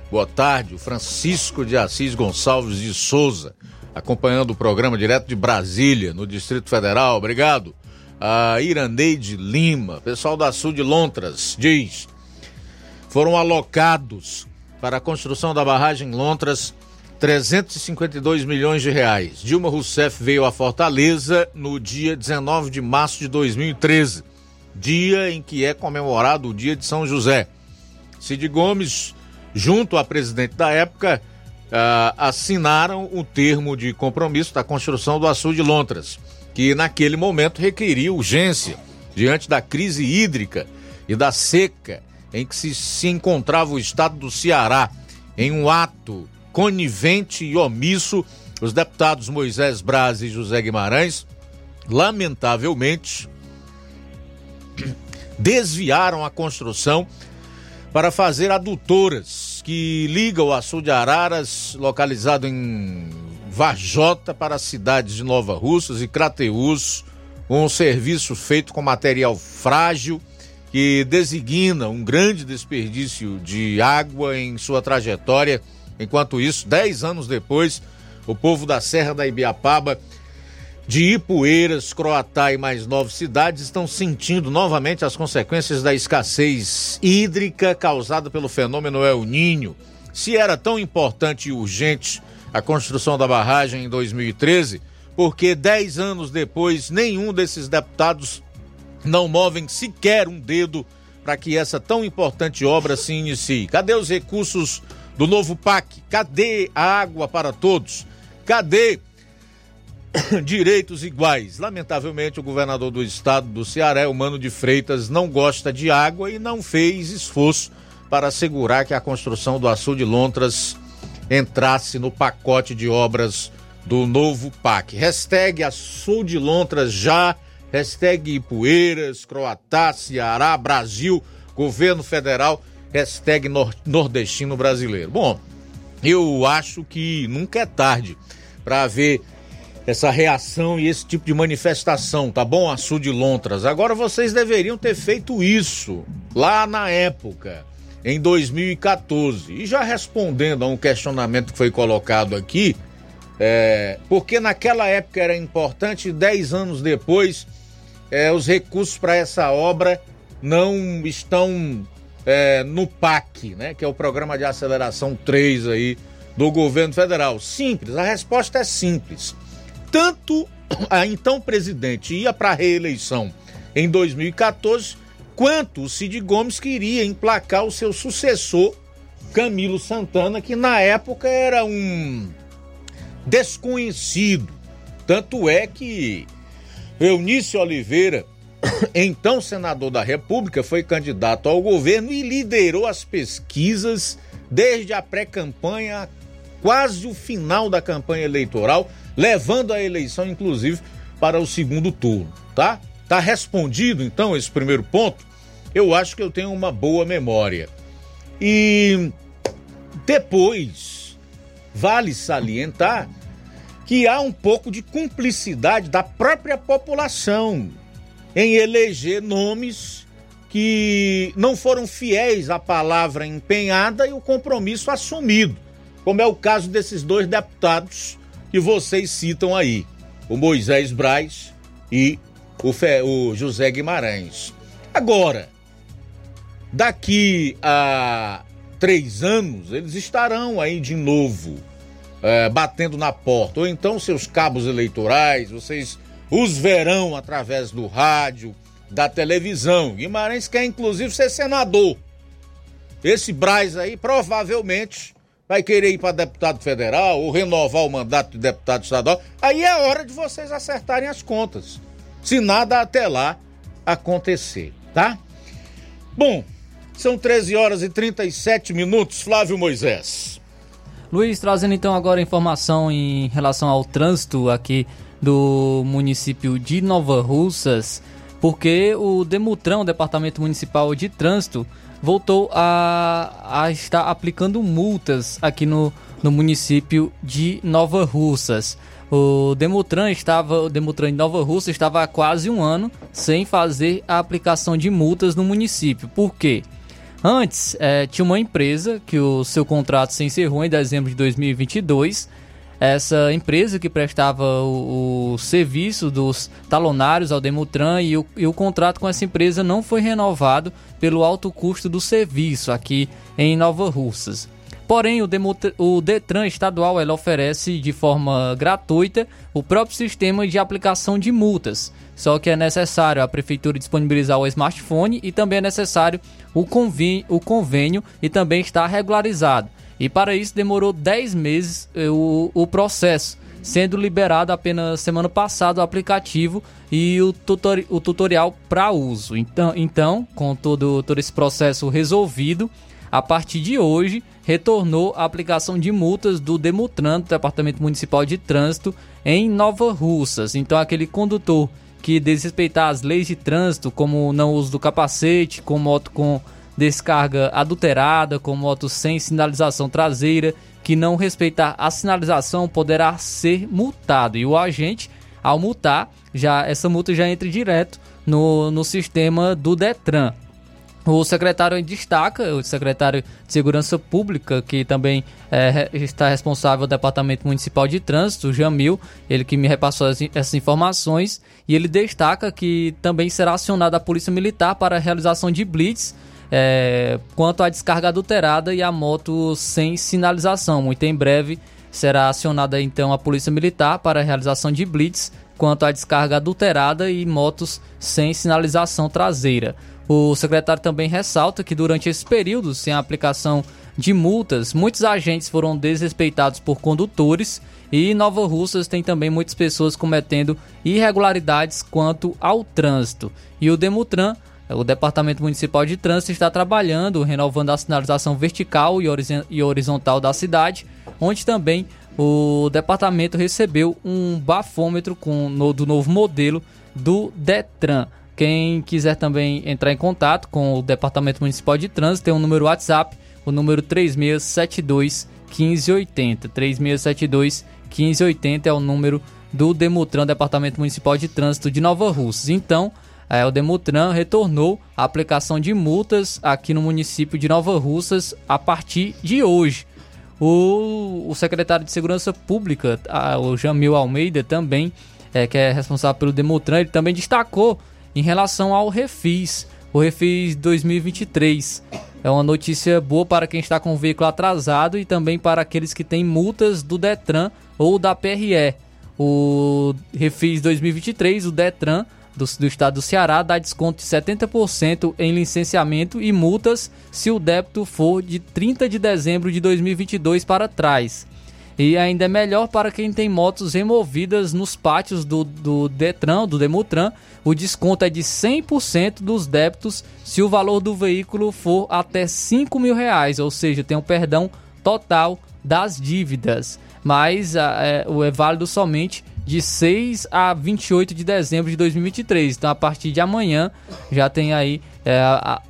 Boa tarde, Francisco de Assis Gonçalves de Souza, acompanhando o programa direto de Brasília, no Distrito Federal. Obrigado. A Iraneide Lima, pessoal da Sul de Lontras, diz: foram alocados para a construção da barragem Lontras 352 milhões de reais. Dilma Rousseff veio a Fortaleza no dia 19 de março de 2013, dia em que é comemorado o dia de São José. Cid Gomes, junto à presidente da época, uh, assinaram o termo de compromisso da construção do Açude de Lontras, que naquele momento requeria urgência diante da crise hídrica e da seca em que se, se encontrava o estado do Ceará, em um ato conivente e omisso, os deputados Moisés Braz e José Guimarães, lamentavelmente, desviaram a construção para fazer adutoras que ligam o Açude de Araras, localizado em Varjota, para as cidades de Nova Russas e Crateús, um serviço feito com material frágil que designa um grande desperdício de água em sua trajetória Enquanto isso, dez anos depois, o povo da Serra da Ibiapaba, de Ipueiras, Croatá e mais nove cidades estão sentindo novamente as consequências da escassez hídrica causada pelo fenômeno El Ninho. Se era tão importante e urgente a construção da barragem em 2013, porque dez anos depois nenhum desses deputados não movem sequer um dedo para que essa tão importante obra se inicie? Cadê os recursos do novo PAC. Cadê a água para todos? Cadê direitos iguais? Lamentavelmente, o governador do estado do Ceará, o Mano de Freitas, não gosta de água e não fez esforço para assegurar que a construção do Açude de Lontras entrasse no pacote de obras do novo PAC. Hashtag Açude de Lontras já, hashtag Ipueiras, Croatá, Ceará, Brasil, governo federal hashtag nordestino brasileiro. Bom, eu acho que nunca é tarde para ver essa reação e esse tipo de manifestação, tá bom? A Sul de Lontras. Agora vocês deveriam ter feito isso lá na época, em 2014. E já respondendo a um questionamento que foi colocado aqui, é, porque naquela época era importante, dez anos depois, é, os recursos para essa obra não estão é, no PAC, né, que é o Programa de Aceleração 3 aí do governo federal? Simples, a resposta é simples. Tanto a então presidente ia para a reeleição em 2014, quanto o Cid Gomes queria emplacar o seu sucessor, Camilo Santana, que na época era um desconhecido. Tanto é que Eunício Oliveira então senador da República, foi candidato ao governo e liderou as pesquisas desde a pré-campanha, quase o final da campanha eleitoral, levando a eleição, inclusive, para o segundo turno, tá? Tá respondido, então, esse primeiro ponto? Eu acho que eu tenho uma boa memória. E depois, vale salientar que há um pouco de cumplicidade da própria população em eleger nomes que não foram fiéis à palavra empenhada e o compromisso assumido, como é o caso desses dois deputados que vocês citam aí, o Moisés Braz e o, Fe, o José Guimarães. Agora, daqui a três anos, eles estarão aí de novo é, batendo na porta, ou então seus cabos eleitorais, vocês os verão através do rádio, da televisão. Guimarães quer inclusive ser senador. Esse Braz aí provavelmente vai querer ir para deputado federal ou renovar o mandato de deputado estadual. Aí é hora de vocês acertarem as contas. Se nada até lá acontecer, tá? Bom, são 13 horas e 37 minutos, Flávio Moisés. Luiz, trazendo então agora informação em relação ao trânsito aqui do município de Nova Russas. porque o Demutran, o Departamento Municipal de Trânsito, voltou a, a estar aplicando multas aqui no, no município de Nova Russas. O Demutran estava, o Demutran de Nova Russa estava há quase um ano sem fazer a aplicação de multas no município. Por quê? Antes, é, tinha uma empresa que o seu contrato se encerrou em dezembro de 2022. Essa empresa que prestava o, o serviço dos talonários ao Demutran e o, e o contrato com essa empresa não foi renovado pelo alto custo do serviço aqui em Nova Russas. Porém, o, o Detran estadual ela oferece de forma gratuita o próprio sistema de aplicação de multas. Só que é necessário a prefeitura disponibilizar o smartphone e também é necessário o convênio, o convênio e também está regularizado. E para isso demorou 10 meses eh, o, o processo, sendo liberado apenas semana passada o aplicativo e o, tutor, o tutorial para uso. Então, então, com todo, todo esse processo resolvido, a partir de hoje, retornou a aplicação de multas do Demutran, do Departamento Municipal de Trânsito, em Nova Russas. Então, aquele condutor que desrespeitar as leis de trânsito, como não uso do capacete, com moto com descarga adulterada, com moto sem sinalização traseira, que não respeitar a sinalização poderá ser multado. E o agente, ao multar, já essa multa já entra direto no, no sistema do Detran. O secretário destaca, o secretário de Segurança Pública, que também é, está responsável do Departamento Municipal de Trânsito, Jamil, ele que me repassou essas informações, e ele destaca que também será acionada a Polícia Militar para a realização de blitz é, quanto à descarga adulterada e a moto sem sinalização. Muito em breve será acionada então a Polícia Militar para a realização de blitz quanto à descarga adulterada e motos sem sinalização traseira. O secretário também ressalta que durante esse período, sem a aplicação de multas, muitos agentes foram desrespeitados por condutores e Nova Russas tem também muitas pessoas cometendo irregularidades quanto ao trânsito. E o Demutran, o Departamento Municipal de Trânsito, está trabalhando, renovando a sinalização vertical e horizontal da cidade, onde também o departamento recebeu um bafômetro com, no, do novo modelo do Detran. Quem quiser também entrar em contato com o Departamento Municipal de Trânsito, tem um número WhatsApp, o número 3672 1580. 3672 1580 é o número do Demutran, Departamento Municipal de Trânsito de Nova Russas. Então, é, o Demutran retornou a aplicação de multas aqui no município de Nova Russas a partir de hoje. O, o secretário de Segurança Pública, a, o Jamil Almeida, também, é, que é responsável pelo Demutran, ele também destacou em relação ao Refis, o Refis 2023. É uma notícia boa para quem está com o veículo atrasado e também para aqueles que têm multas do Detran ou da PRE. O Refis 2023, o Detran do, do estado do Ceará, dá desconto de 70% em licenciamento e multas se o débito for de 30 de dezembro de 2022 para trás. E ainda é melhor para quem tem motos removidas nos pátios do, do Detran, do Demutran. O desconto é de 100% dos débitos se o valor do veículo for até 5 mil reais, ou seja, tem um perdão total das dívidas. Mas é, o é válido somente de 6 a 28 de dezembro de 2023. Então, a partir de amanhã, já tem aí, é,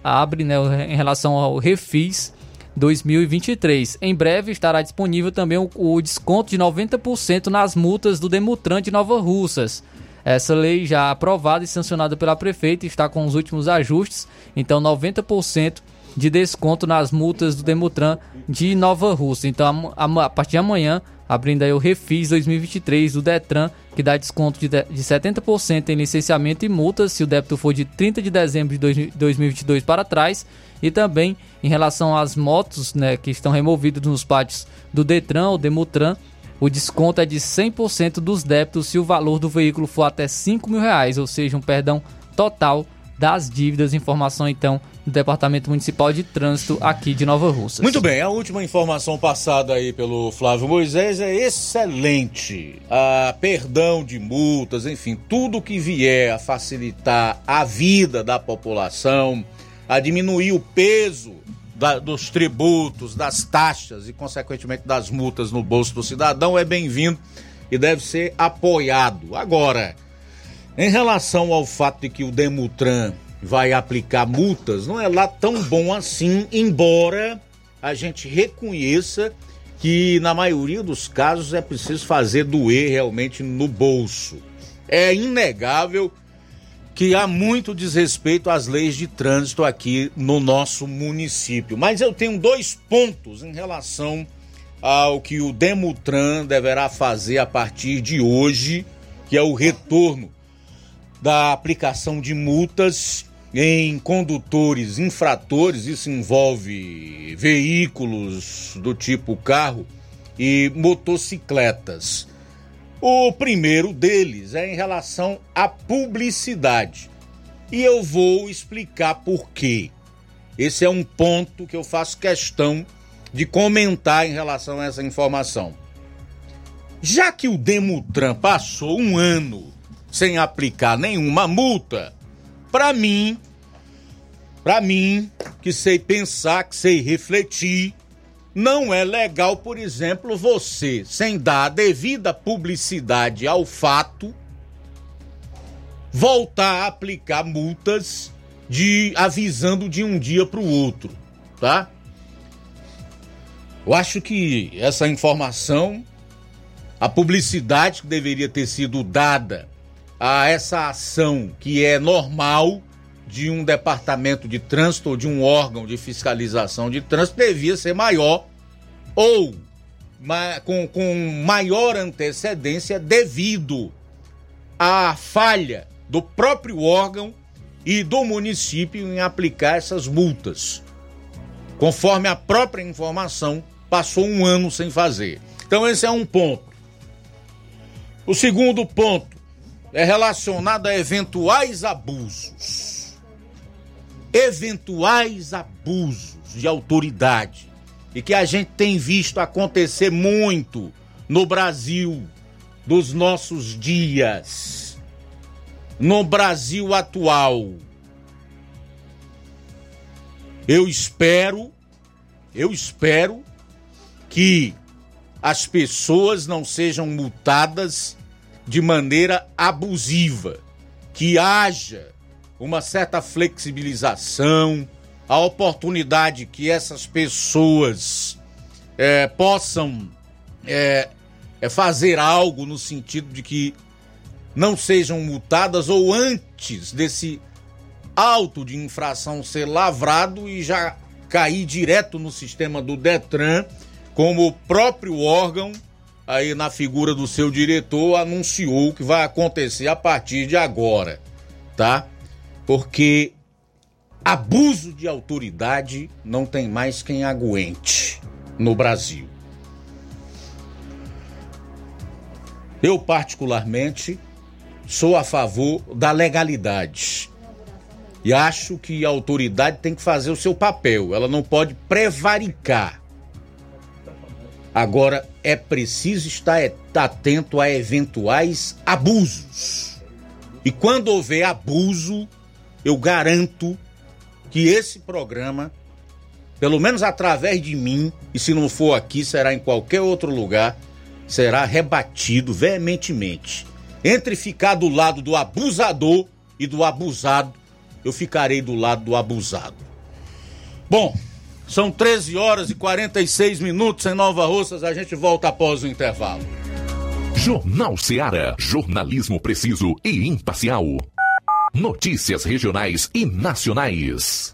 abre né, em relação ao refis 2023. Em breve estará disponível também o, o desconto de 90% nas multas do Demutran de Nova Russas. Essa lei já aprovada e sancionada pela prefeita está com os últimos ajustes, então 90% de desconto nas multas do Demutran de Nova Russa. Então a, a, a, partir de amanhã, abrindo aí o Refis 2023 do Detran, que dá desconto de, de, de 70% em licenciamento e multas se o débito for de 30 de dezembro de 2022 para trás e também em relação às motos né, que estão removidas nos pátios do Detran ou Demutran, o desconto é de 100% dos débitos se o valor do veículo for até 5 mil reais, ou seja, um perdão total das dívidas. Informação então do Departamento Municipal de Trânsito aqui de Nova Russas. Muito bem, a última informação passada aí pelo Flávio Moisés é excelente. Ah, perdão de multas, enfim, tudo que vier a facilitar a vida da população a diminuir o peso da, dos tributos, das taxas e, consequentemente, das multas no bolso do cidadão é bem-vindo e deve ser apoiado. Agora, Em relação ao fato de que o Demutran vai aplicar multas, não é lá tão bom assim, embora a gente reconheça que na maioria dos casos é preciso fazer doer realmente no bolso. É inegável que há muito desrespeito às leis de trânsito aqui no nosso município. Mas eu tenho dois pontos em relação ao que o Demutran deverá fazer a partir de hoje, que é o retorno da aplicação de multas em condutores infratores, isso envolve veículos do tipo carro e motocicletas. O primeiro deles é em relação à publicidade. E eu vou explicar por quê. Esse é um ponto que eu faço questão de comentar em relação a essa informação. Já que o Demutran passou um ano sem aplicar nenhuma multa, para mim, para mim, que sei pensar, que sei refletir, não é legal, por exemplo, você, sem dar a devida publicidade ao fato, voltar a aplicar multas de avisando de um dia para o outro, tá? Eu acho que essa informação, a publicidade que deveria ter sido dada a essa ação que é normal de um departamento de trânsito ou de um órgão de fiscalização de trânsito devia ser maior ou com, com maior antecedência devido à falha do próprio órgão e do município em aplicar essas multas. Conforme a própria informação, passou um ano sem fazer. Então, esse é um ponto. O segundo ponto é relacionado a eventuais abusos. Eventuais abusos de autoridade. E que a gente tem visto acontecer muito no Brasil dos nossos dias, no Brasil atual. Eu espero, eu espero que as pessoas não sejam multadas de maneira abusiva, que haja uma certa flexibilização, a oportunidade que essas pessoas é, possam é, é fazer algo no sentido de que não sejam multadas ou antes desse auto de infração ser lavrado e já cair direto no sistema do Detran, como o próprio órgão, aí na figura do seu diretor, anunciou que vai acontecer a partir de agora, tá? porque abuso de autoridade não tem mais quem aguente no Brasil. Eu, particularmente, sou a favor da legalidade. E acho que a autoridade tem que fazer o seu papel, ela não pode prevaricar. Agora, é preciso estar atento a eventuais abusos. E quando houver abuso, eu garanto que esse programa, pelo menos através de mim, e se não for aqui, será em qualquer outro lugar, será rebatido veementemente. Entre ficar do lado do abusador e do abusado, eu ficarei do lado do abusado. Bom, são 13 horas e 46 minutos em Nova Russas, a gente volta após o intervalo. Jornal Seara, jornalismo preciso e imparcial. Notícias regionais e nacionais.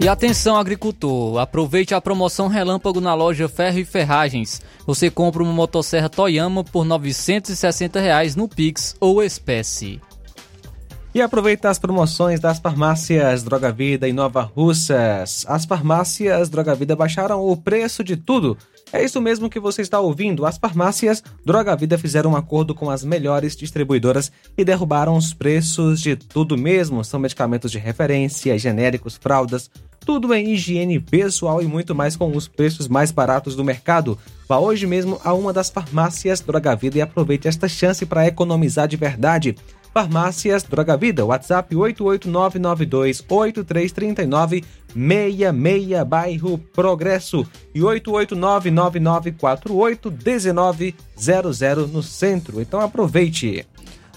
E atenção, agricultor, aproveite a promoção Relâmpago na loja Ferro e Ferragens. Você compra uma motosserra Toyama por 960 reais no Pix ou espécie. E aproveita as promoções das farmácias Droga Vida em Nova Russas. As farmácias Droga Vida baixaram o preço de tudo. É isso mesmo que você está ouvindo. As farmácias Droga Vida fizeram um acordo com as melhores distribuidoras e derrubaram os preços de tudo mesmo. São medicamentos de referência, genéricos, fraldas, tudo em higiene pessoal e muito mais com os preços mais baratos do mercado. Vá hoje mesmo a uma das farmácias Droga Vida e aproveite esta chance para economizar de verdade. Farmácias Droga Vida, WhatsApp 88992833966, bairro Progresso e 88999481900 no centro. Então aproveite.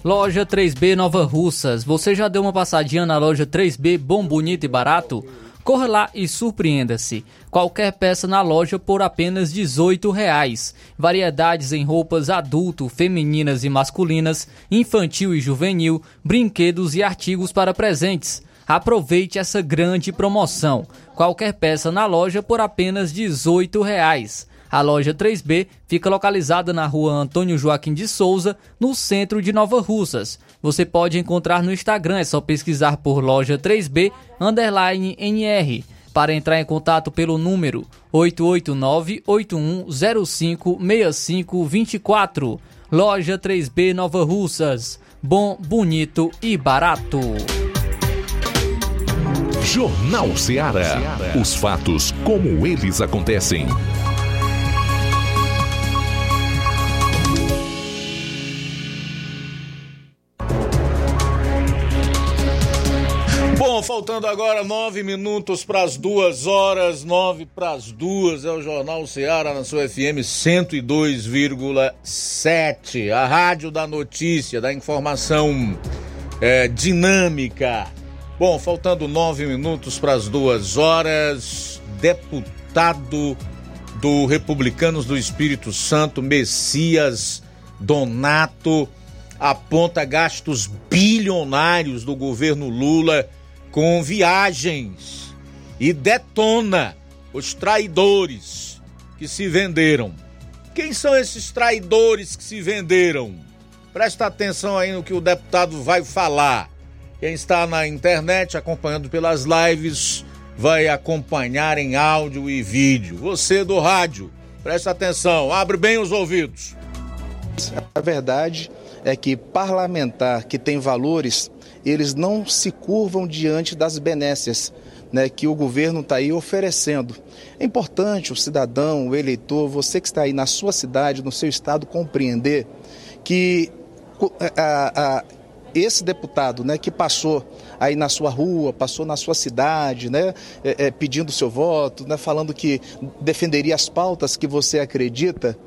Loja 3B Nova Russas. Você já deu uma passadinha na loja 3B Bom, Bonito e Barato? Corra lá e surpreenda-se. Qualquer peça na loja por apenas 18 reais. Variedades em roupas adulto, femininas e masculinas, infantil e juvenil, brinquedos e artigos para presentes. Aproveite essa grande promoção. Qualquer peça na loja por apenas 18 reais. A loja 3B fica localizada na rua Antônio Joaquim de Souza, no centro de Nova Russas. Você pode encontrar no Instagram, é só pesquisar por loja 3B underline NR. Para entrar em contato pelo número 889-8105-6524. Loja 3B Nova Russas. Bom, bonito e barato. Jornal Ceará. Os fatos como eles acontecem. Faltando agora nove minutos para as duas horas, nove para as duas, é o Jornal Ceará na sua FM 102,7. A rádio da notícia, da informação é, dinâmica. Bom, faltando nove minutos para as duas horas, deputado do Republicanos do Espírito Santo, Messias Donato, aponta gastos bilionários do governo Lula com viagens e detona os traidores que se venderam. Quem são esses traidores que se venderam? Presta atenção aí no que o deputado vai falar. Quem está na internet acompanhando pelas lives vai acompanhar em áudio e vídeo. Você do rádio, presta atenção, abre bem os ouvidos. A verdade é que parlamentar que tem valores eles não se curvam diante das benécias né, que o governo está aí oferecendo. É importante o cidadão, o eleitor, você que está aí na sua cidade, no seu estado, compreender que a, a, esse deputado né, que passou aí na sua rua, passou na sua cidade, né, é, é, pedindo seu voto, né, falando que defenderia as pautas que você acredita,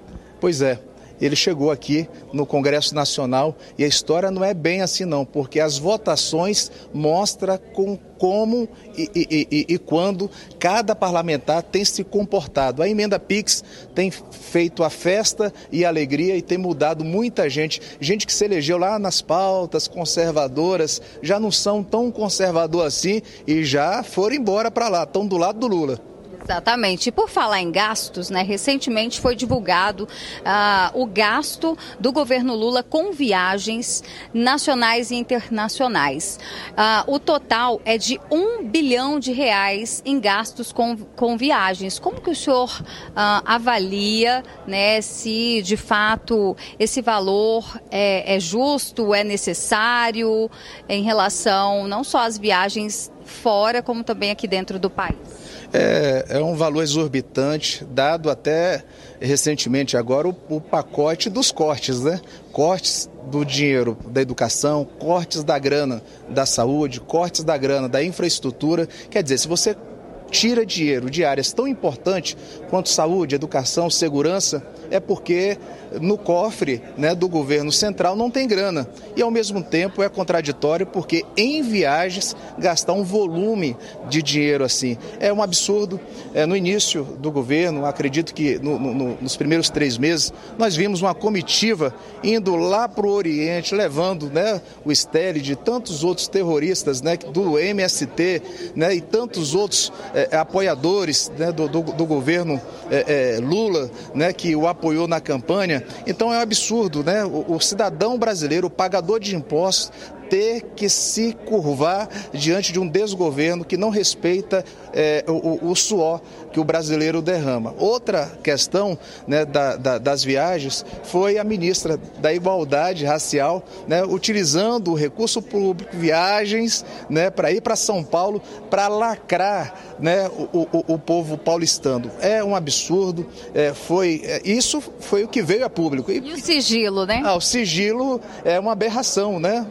pois é, ele chegou aqui no Congresso Nacional e a história não é bem assim não, porque as votações mostram com como e, e, e, e, quando cada parlamentar tem se comportado. A emenda PIX tem feito a festa e a alegria e tem mudado muita gente. Gente que se elegeu lá nas pautas conservadoras, já não são tão conservador assim e já foram embora para lá, estão do lado do Lula. Exatamente. E por falar em gastos, né, recentemente foi divulgado ah, o gasto do governo Lula com viagens nacionais e internacionais. Ah, o total é de um bilhão de reais em gastos com, com viagens. Como que o senhor ah, avalia né, se de fato esse valor é, é justo, é necessário em relação não só às viagens fora, como também aqui dentro do país? É, é um valor exorbitante, dado até recentemente agora o, o pacote dos cortes, né? Cortes do dinheiro da educação, cortes da grana da saúde, cortes da grana da infraestrutura. Quer dizer, se você tira dinheiro de áreas tão importantes quanto saúde, educação, segurança, é porque no cofre né, do governo central não tem grana. E ao mesmo tempo é contraditório porque em viagens gastar um volume de dinheiro assim é um absurdo. É, no início do governo, acredito que no, no, nos primeiros três meses, nós vimos uma comitiva indo lá para o Oriente, levando né, o Stelle de tantos outros terroristas né, do MST né, e tantos outros é, apoiadores né, do, do, do, governo é, é Lula, né, que o apoiou na campanha. Então é um absurdo, né? O, o cidadão brasileiro, o pagador de impostos, ter que se curvar diante de um desgoverno que não respeita é, o, o, suor que o brasileiro derrama. Outra questão né, da, da, das viagens foi a ministra da Igualdade Racial né, utilizando o recurso público, viagens, né, para ir para São Paulo para lacrar né, o, o, o, povo paulistano. É um absurdo. É, foi, é, isso foi o que veio a público. E, e o sigilo, né? Ah, o sigilo é uma aberração, né?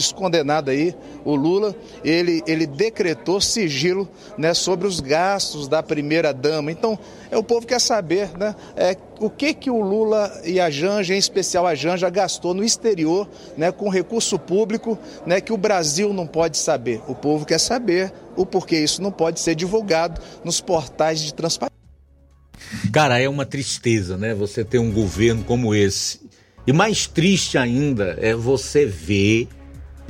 Descondenado aí, o Lula, ele, ele decretou sigilo né, sobre os gastos da primeira dama. Então, é, o povo quer saber né, é, o que, que o Lula e a Janja, em especial a Janja, gastou no exterior né, com recurso público né, que o Brasil não pode saber. O povo quer saber o porquê isso não pode ser divulgado nos portais de transparência. Cara, é uma tristeza, né? Você ter um governo como esse. E mais triste ainda é você ver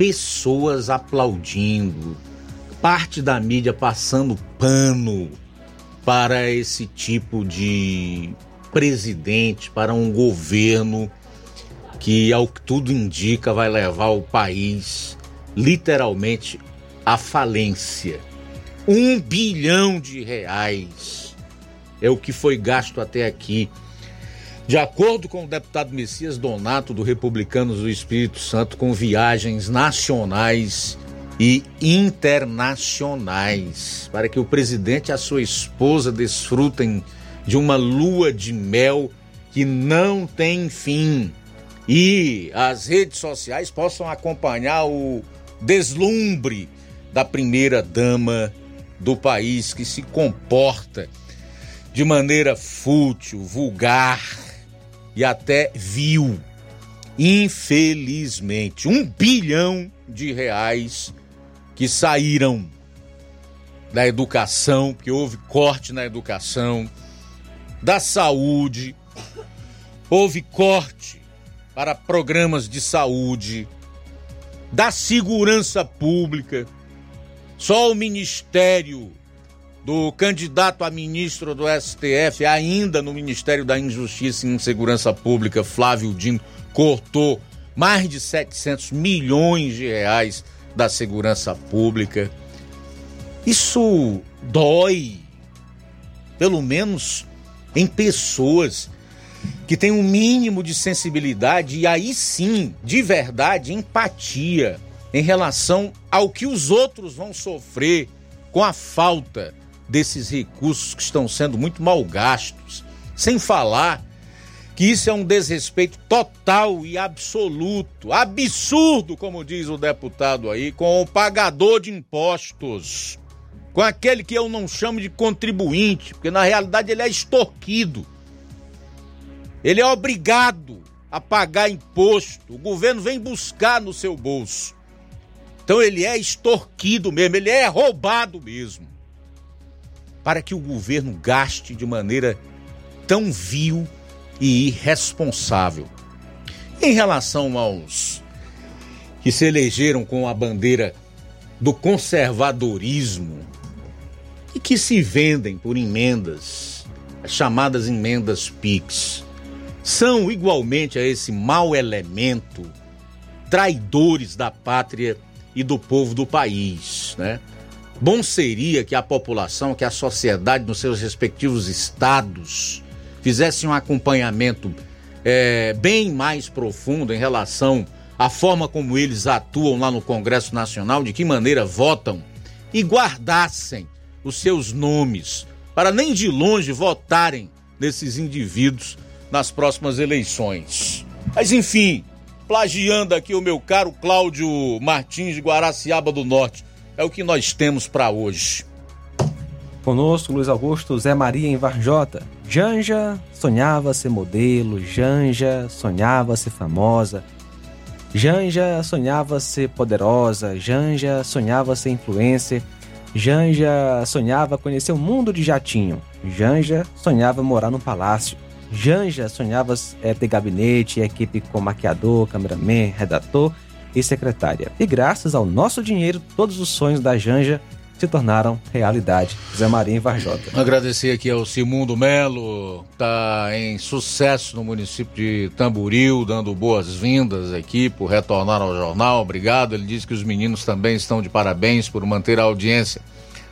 pessoas aplaudindo, parte da mídia passando pano para esse tipo de presidente, para um governo que, ao que tudo indica, vai levar o país literalmente à falência. Um bilhão de reais é o que foi gasto até aqui de acordo com o deputado Messias Donato, do Republicanos do Espírito Santo, com viagens nacionais e internacionais, para que o presidente e a sua esposa desfrutem de uma lua de mel que não tem fim. E as redes sociais possam acompanhar o deslumbre da primeira dama do país que se comporta de maneira fútil, vulgar, e até viu, infelizmente, um bilhão de reais que saíram da educação, que houve corte na educação, da saúde, houve corte para programas de saúde, da segurança pública. Só o Ministério do candidato a ministro do STF, ainda no Ministério da Injustiça e Insegurança Pública, Flávio Dino, cortou mais de 700 milhões de reais da segurança pública. Isso dói, pelo menos em pessoas que têm um mínimo de sensibilidade e aí sim, de verdade, empatia em relação ao que os outros vão sofrer com a falta desses recursos que estão sendo muito mal gastos. Sem falar que isso é um desrespeito total e absoluto, absurdo, como diz o deputado aí, com o pagador de impostos, com aquele que eu não chamo de contribuinte, porque na realidade ele é extorquido. Ele é obrigado a pagar imposto. O governo vem buscar no seu bolso. Então ele é extorquido mesmo, ele é roubado mesmo. Para que o governo gaste de maneira tão vil e irresponsável. Em relação aos que se elegeram com a bandeira do conservadorismo e que se vendem por emendas, as chamadas emendas PIX, são igualmente a esse mau elemento traidores da pátria e do povo do país, né? Bom seria que a população, que a sociedade nos seus respectivos estados fizesse um acompanhamento é, bem mais profundo em relação à forma como eles atuam lá no Congresso Nacional, de que maneira votam e guardassem os seus nomes para nem de longe votarem nesses indivíduos nas próximas eleições. Mas enfim, plagiando aqui o meu caro Cláudio Martins de Guaraciaba do Norte, é o que nós temos para hoje. Conosco, Luiz Augusto Zé Maria em Varjota. Janja sonhava ser modelo, Janja sonhava ser famosa, Janja sonhava ser poderosa, Janja sonhava ser influencer, Janja sonhava conhecer o mundo de jatinho, Janja sonhava morar num palácio, Janja sonhava é, ter gabinete equipe com maquiador, cameraman, redator e secretária. E graças ao nosso dinheiro, todos os sonhos da Janja se tornaram realidade. Zé Maria em Varjota. Agradecer aqui ao Simundo Melo, tá em sucesso no município de Tamboril, dando boas-vindas aqui por retornar ao jornal. Obrigado. Ele diz que os meninos também estão de parabéns por manter a audiência.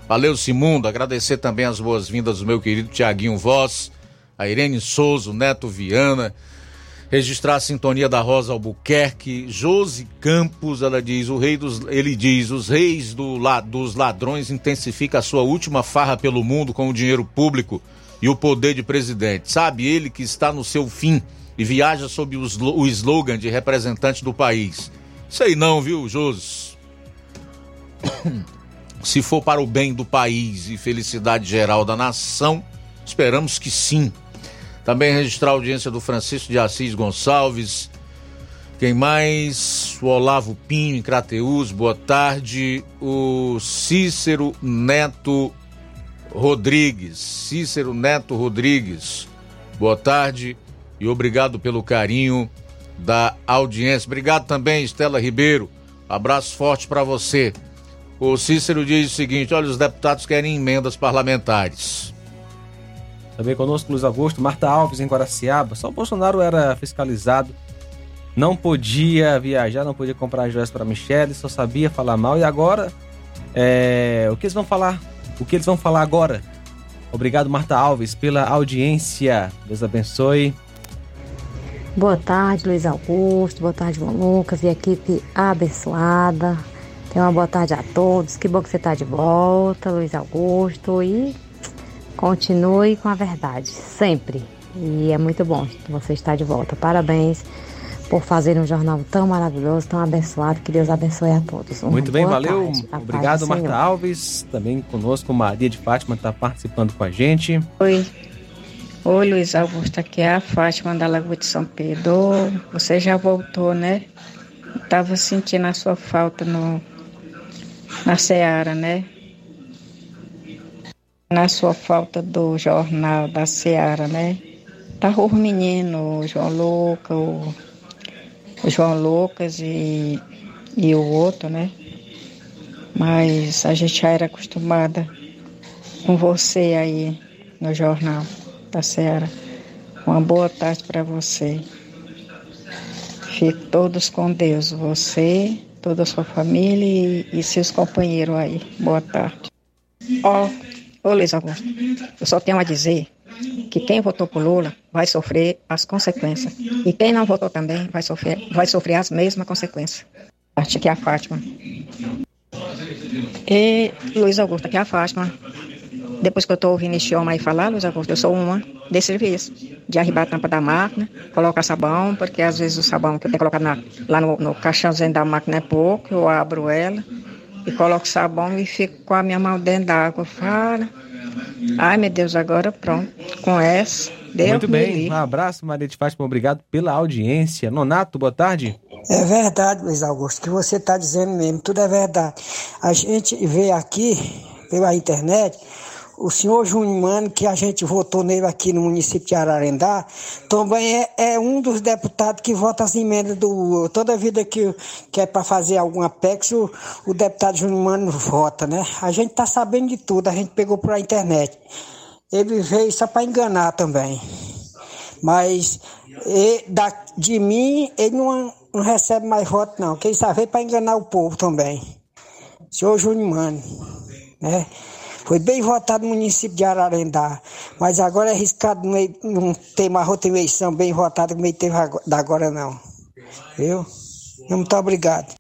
Valeu, Simundo. Agradecer também as boas-vindas do meu querido Tiaguinho Voz, a Irene Souza, o Neto Viana registrar a sintonia da Rosa Albuquerque, Josi Campos, ela diz, o rei dos, ele diz, os reis do, dos ladrões intensifica a sua última farra pelo mundo com o dinheiro público e o poder de presidente. Sabe ele que está no seu fim e viaja sob o slogan de representante do país. Sei não, viu, Josi? Se for para o bem do país e felicidade geral da nação, esperamos que sim. Também registrar a audiência do Francisco de Assis Gonçalves. Quem mais? O Olavo Pinho, em Crateus, boa tarde. O Cícero Neto Rodrigues. Cícero Neto Rodrigues, boa tarde e obrigado pelo carinho da audiência. Obrigado também, Estela Ribeiro. Abraço forte para você. O Cícero diz o seguinte: olha, os deputados querem emendas parlamentares. Também conosco Luiz Augusto, Marta Alves em Guaraciaba. Só o Bolsonaro era fiscalizado, não podia viajar, não podia comprar joias para Michelle, só sabia falar mal. E agora, é... o que eles vão falar? O que eles vão falar agora? Obrigado, Marta Alves, pela audiência. Deus abençoe. Boa tarde, Luiz Augusto. Boa tarde, João Lucas e equipe abençoada. Tenha uma boa tarde a todos. Que bom que você está de volta, Luiz Augusto. E Continue com a verdade, sempre. E é muito bom você estar de volta. Parabéns por fazer um jornal tão maravilhoso, tão abençoado. Que Deus abençoe a todos. Uma muito bem, valeu. Tarde. Obrigado, Marta Alves. Também conosco, Maria de Fátima, está participando com a gente. Oi. Oi, Luiz Augusto, aqui é a Fátima da Lagoa de São Pedro. Você já voltou, né? Estava sentindo a sua falta no, na Seara, né? Na sua falta do jornal da Seara, né? Tá os meninos, o João Lucas, o, o João Lucas e, e o outro, né? Mas a gente já era acostumada com você aí no jornal da Seara. Uma boa tarde para você. Fique todos com Deus, você, toda a sua família e, e seus companheiros aí. Boa tarde. Ó, oh, Ô Luiz Augusto, eu só tenho a dizer que quem votou por Lula vai sofrer as consequências. E quem não votou também vai sofrer, vai sofrer as mesmas consequências. Aqui é a Fátima. E Luiz Augusto, aqui é a Fátima. Depois que eu estou ouvindo esse homem aí falar, Luiz Augusto, eu sou uma desse serviço. De arribar a tampa da máquina, colocar sabão, porque às vezes o sabão que eu tenho colocado na, lá no, no caixãozinho da máquina é pouco, eu abro ela e coloco sabão e fico com a minha mão dentro da água. Fala. Ai, meu Deus, agora pronto. Com essa, Deus Muito bem, um abraço, Maria de Fátima, obrigado pela audiência. Nonato, boa tarde. É verdade, Luiz Augusto, o que você está dizendo mesmo, tudo é verdade. A gente vê aqui, pela internet, o senhor Júnior Mano, que a gente votou nele aqui no município de Ararendá, também é, é um dos deputados que vota as emendas do. Toda vida que, que é para fazer alguma PEX, o, o deputado Júnior Mano vota, né? A gente está sabendo de tudo, a gente pegou pela internet. Ele veio só para enganar também. Mas da, de mim, ele não, não recebe mais voto, não. Quem sabe veio para enganar o povo também. Senhor Júnior Mano, né? Foi bem votado no município de Ararendá, mas agora é arriscado não, ter mais outra eleição bem votada como ele teve agora, não. Viu? Muito obrigado.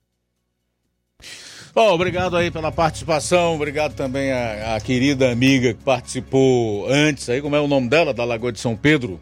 Bom, obrigado aí pela participação, obrigado também à querida amiga que participou antes aí, como é o nome dela, da Lagoa de São Pedro?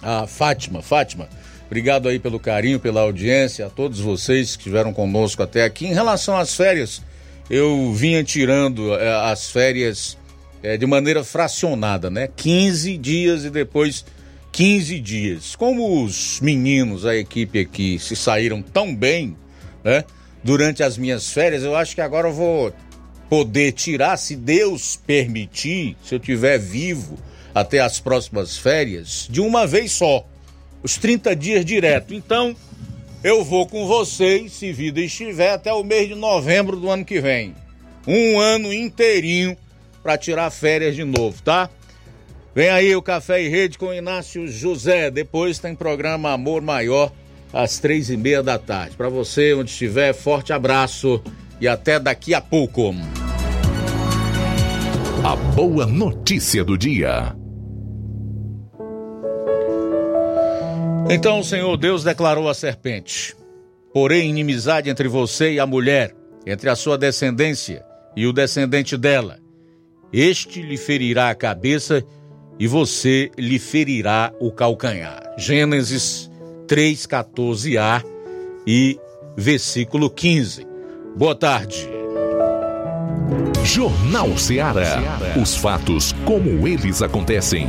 A Fátima, Fátima. Obrigado aí pelo carinho, pela audiência, a todos vocês que estiveram conosco até aqui. Em relação às férias, eu vinha tirando eh, as férias eh, de maneira fracionada, né? 15 dias e depois 15 dias. Como os meninos, a equipe aqui, se saíram tão bem, né? Durante as minhas férias, eu acho que agora eu vou poder tirar, se Deus permitir, se eu tiver vivo até as próximas férias, de uma vez só. Os 30 dias direto. Então, eu vou com vocês, se vida estiver, até o mês de novembro do ano que vem. Um ano inteirinho para tirar férias de novo, tá? Vem aí o Café e Rede com Inácio José. Depois tem programa Amor Maior às três e meia da tarde. Para você, onde estiver, forte abraço e até daqui a pouco. A boa notícia do dia. Então o Senhor Deus declarou à serpente: Porém, inimizade entre você e a mulher, entre a sua descendência e o descendente dela. Este lhe ferirá a cabeça e você lhe ferirá o calcanhar. Gênesis 3,14a e versículo 15. Boa tarde. Jornal Ceará. Os fatos como eles acontecem.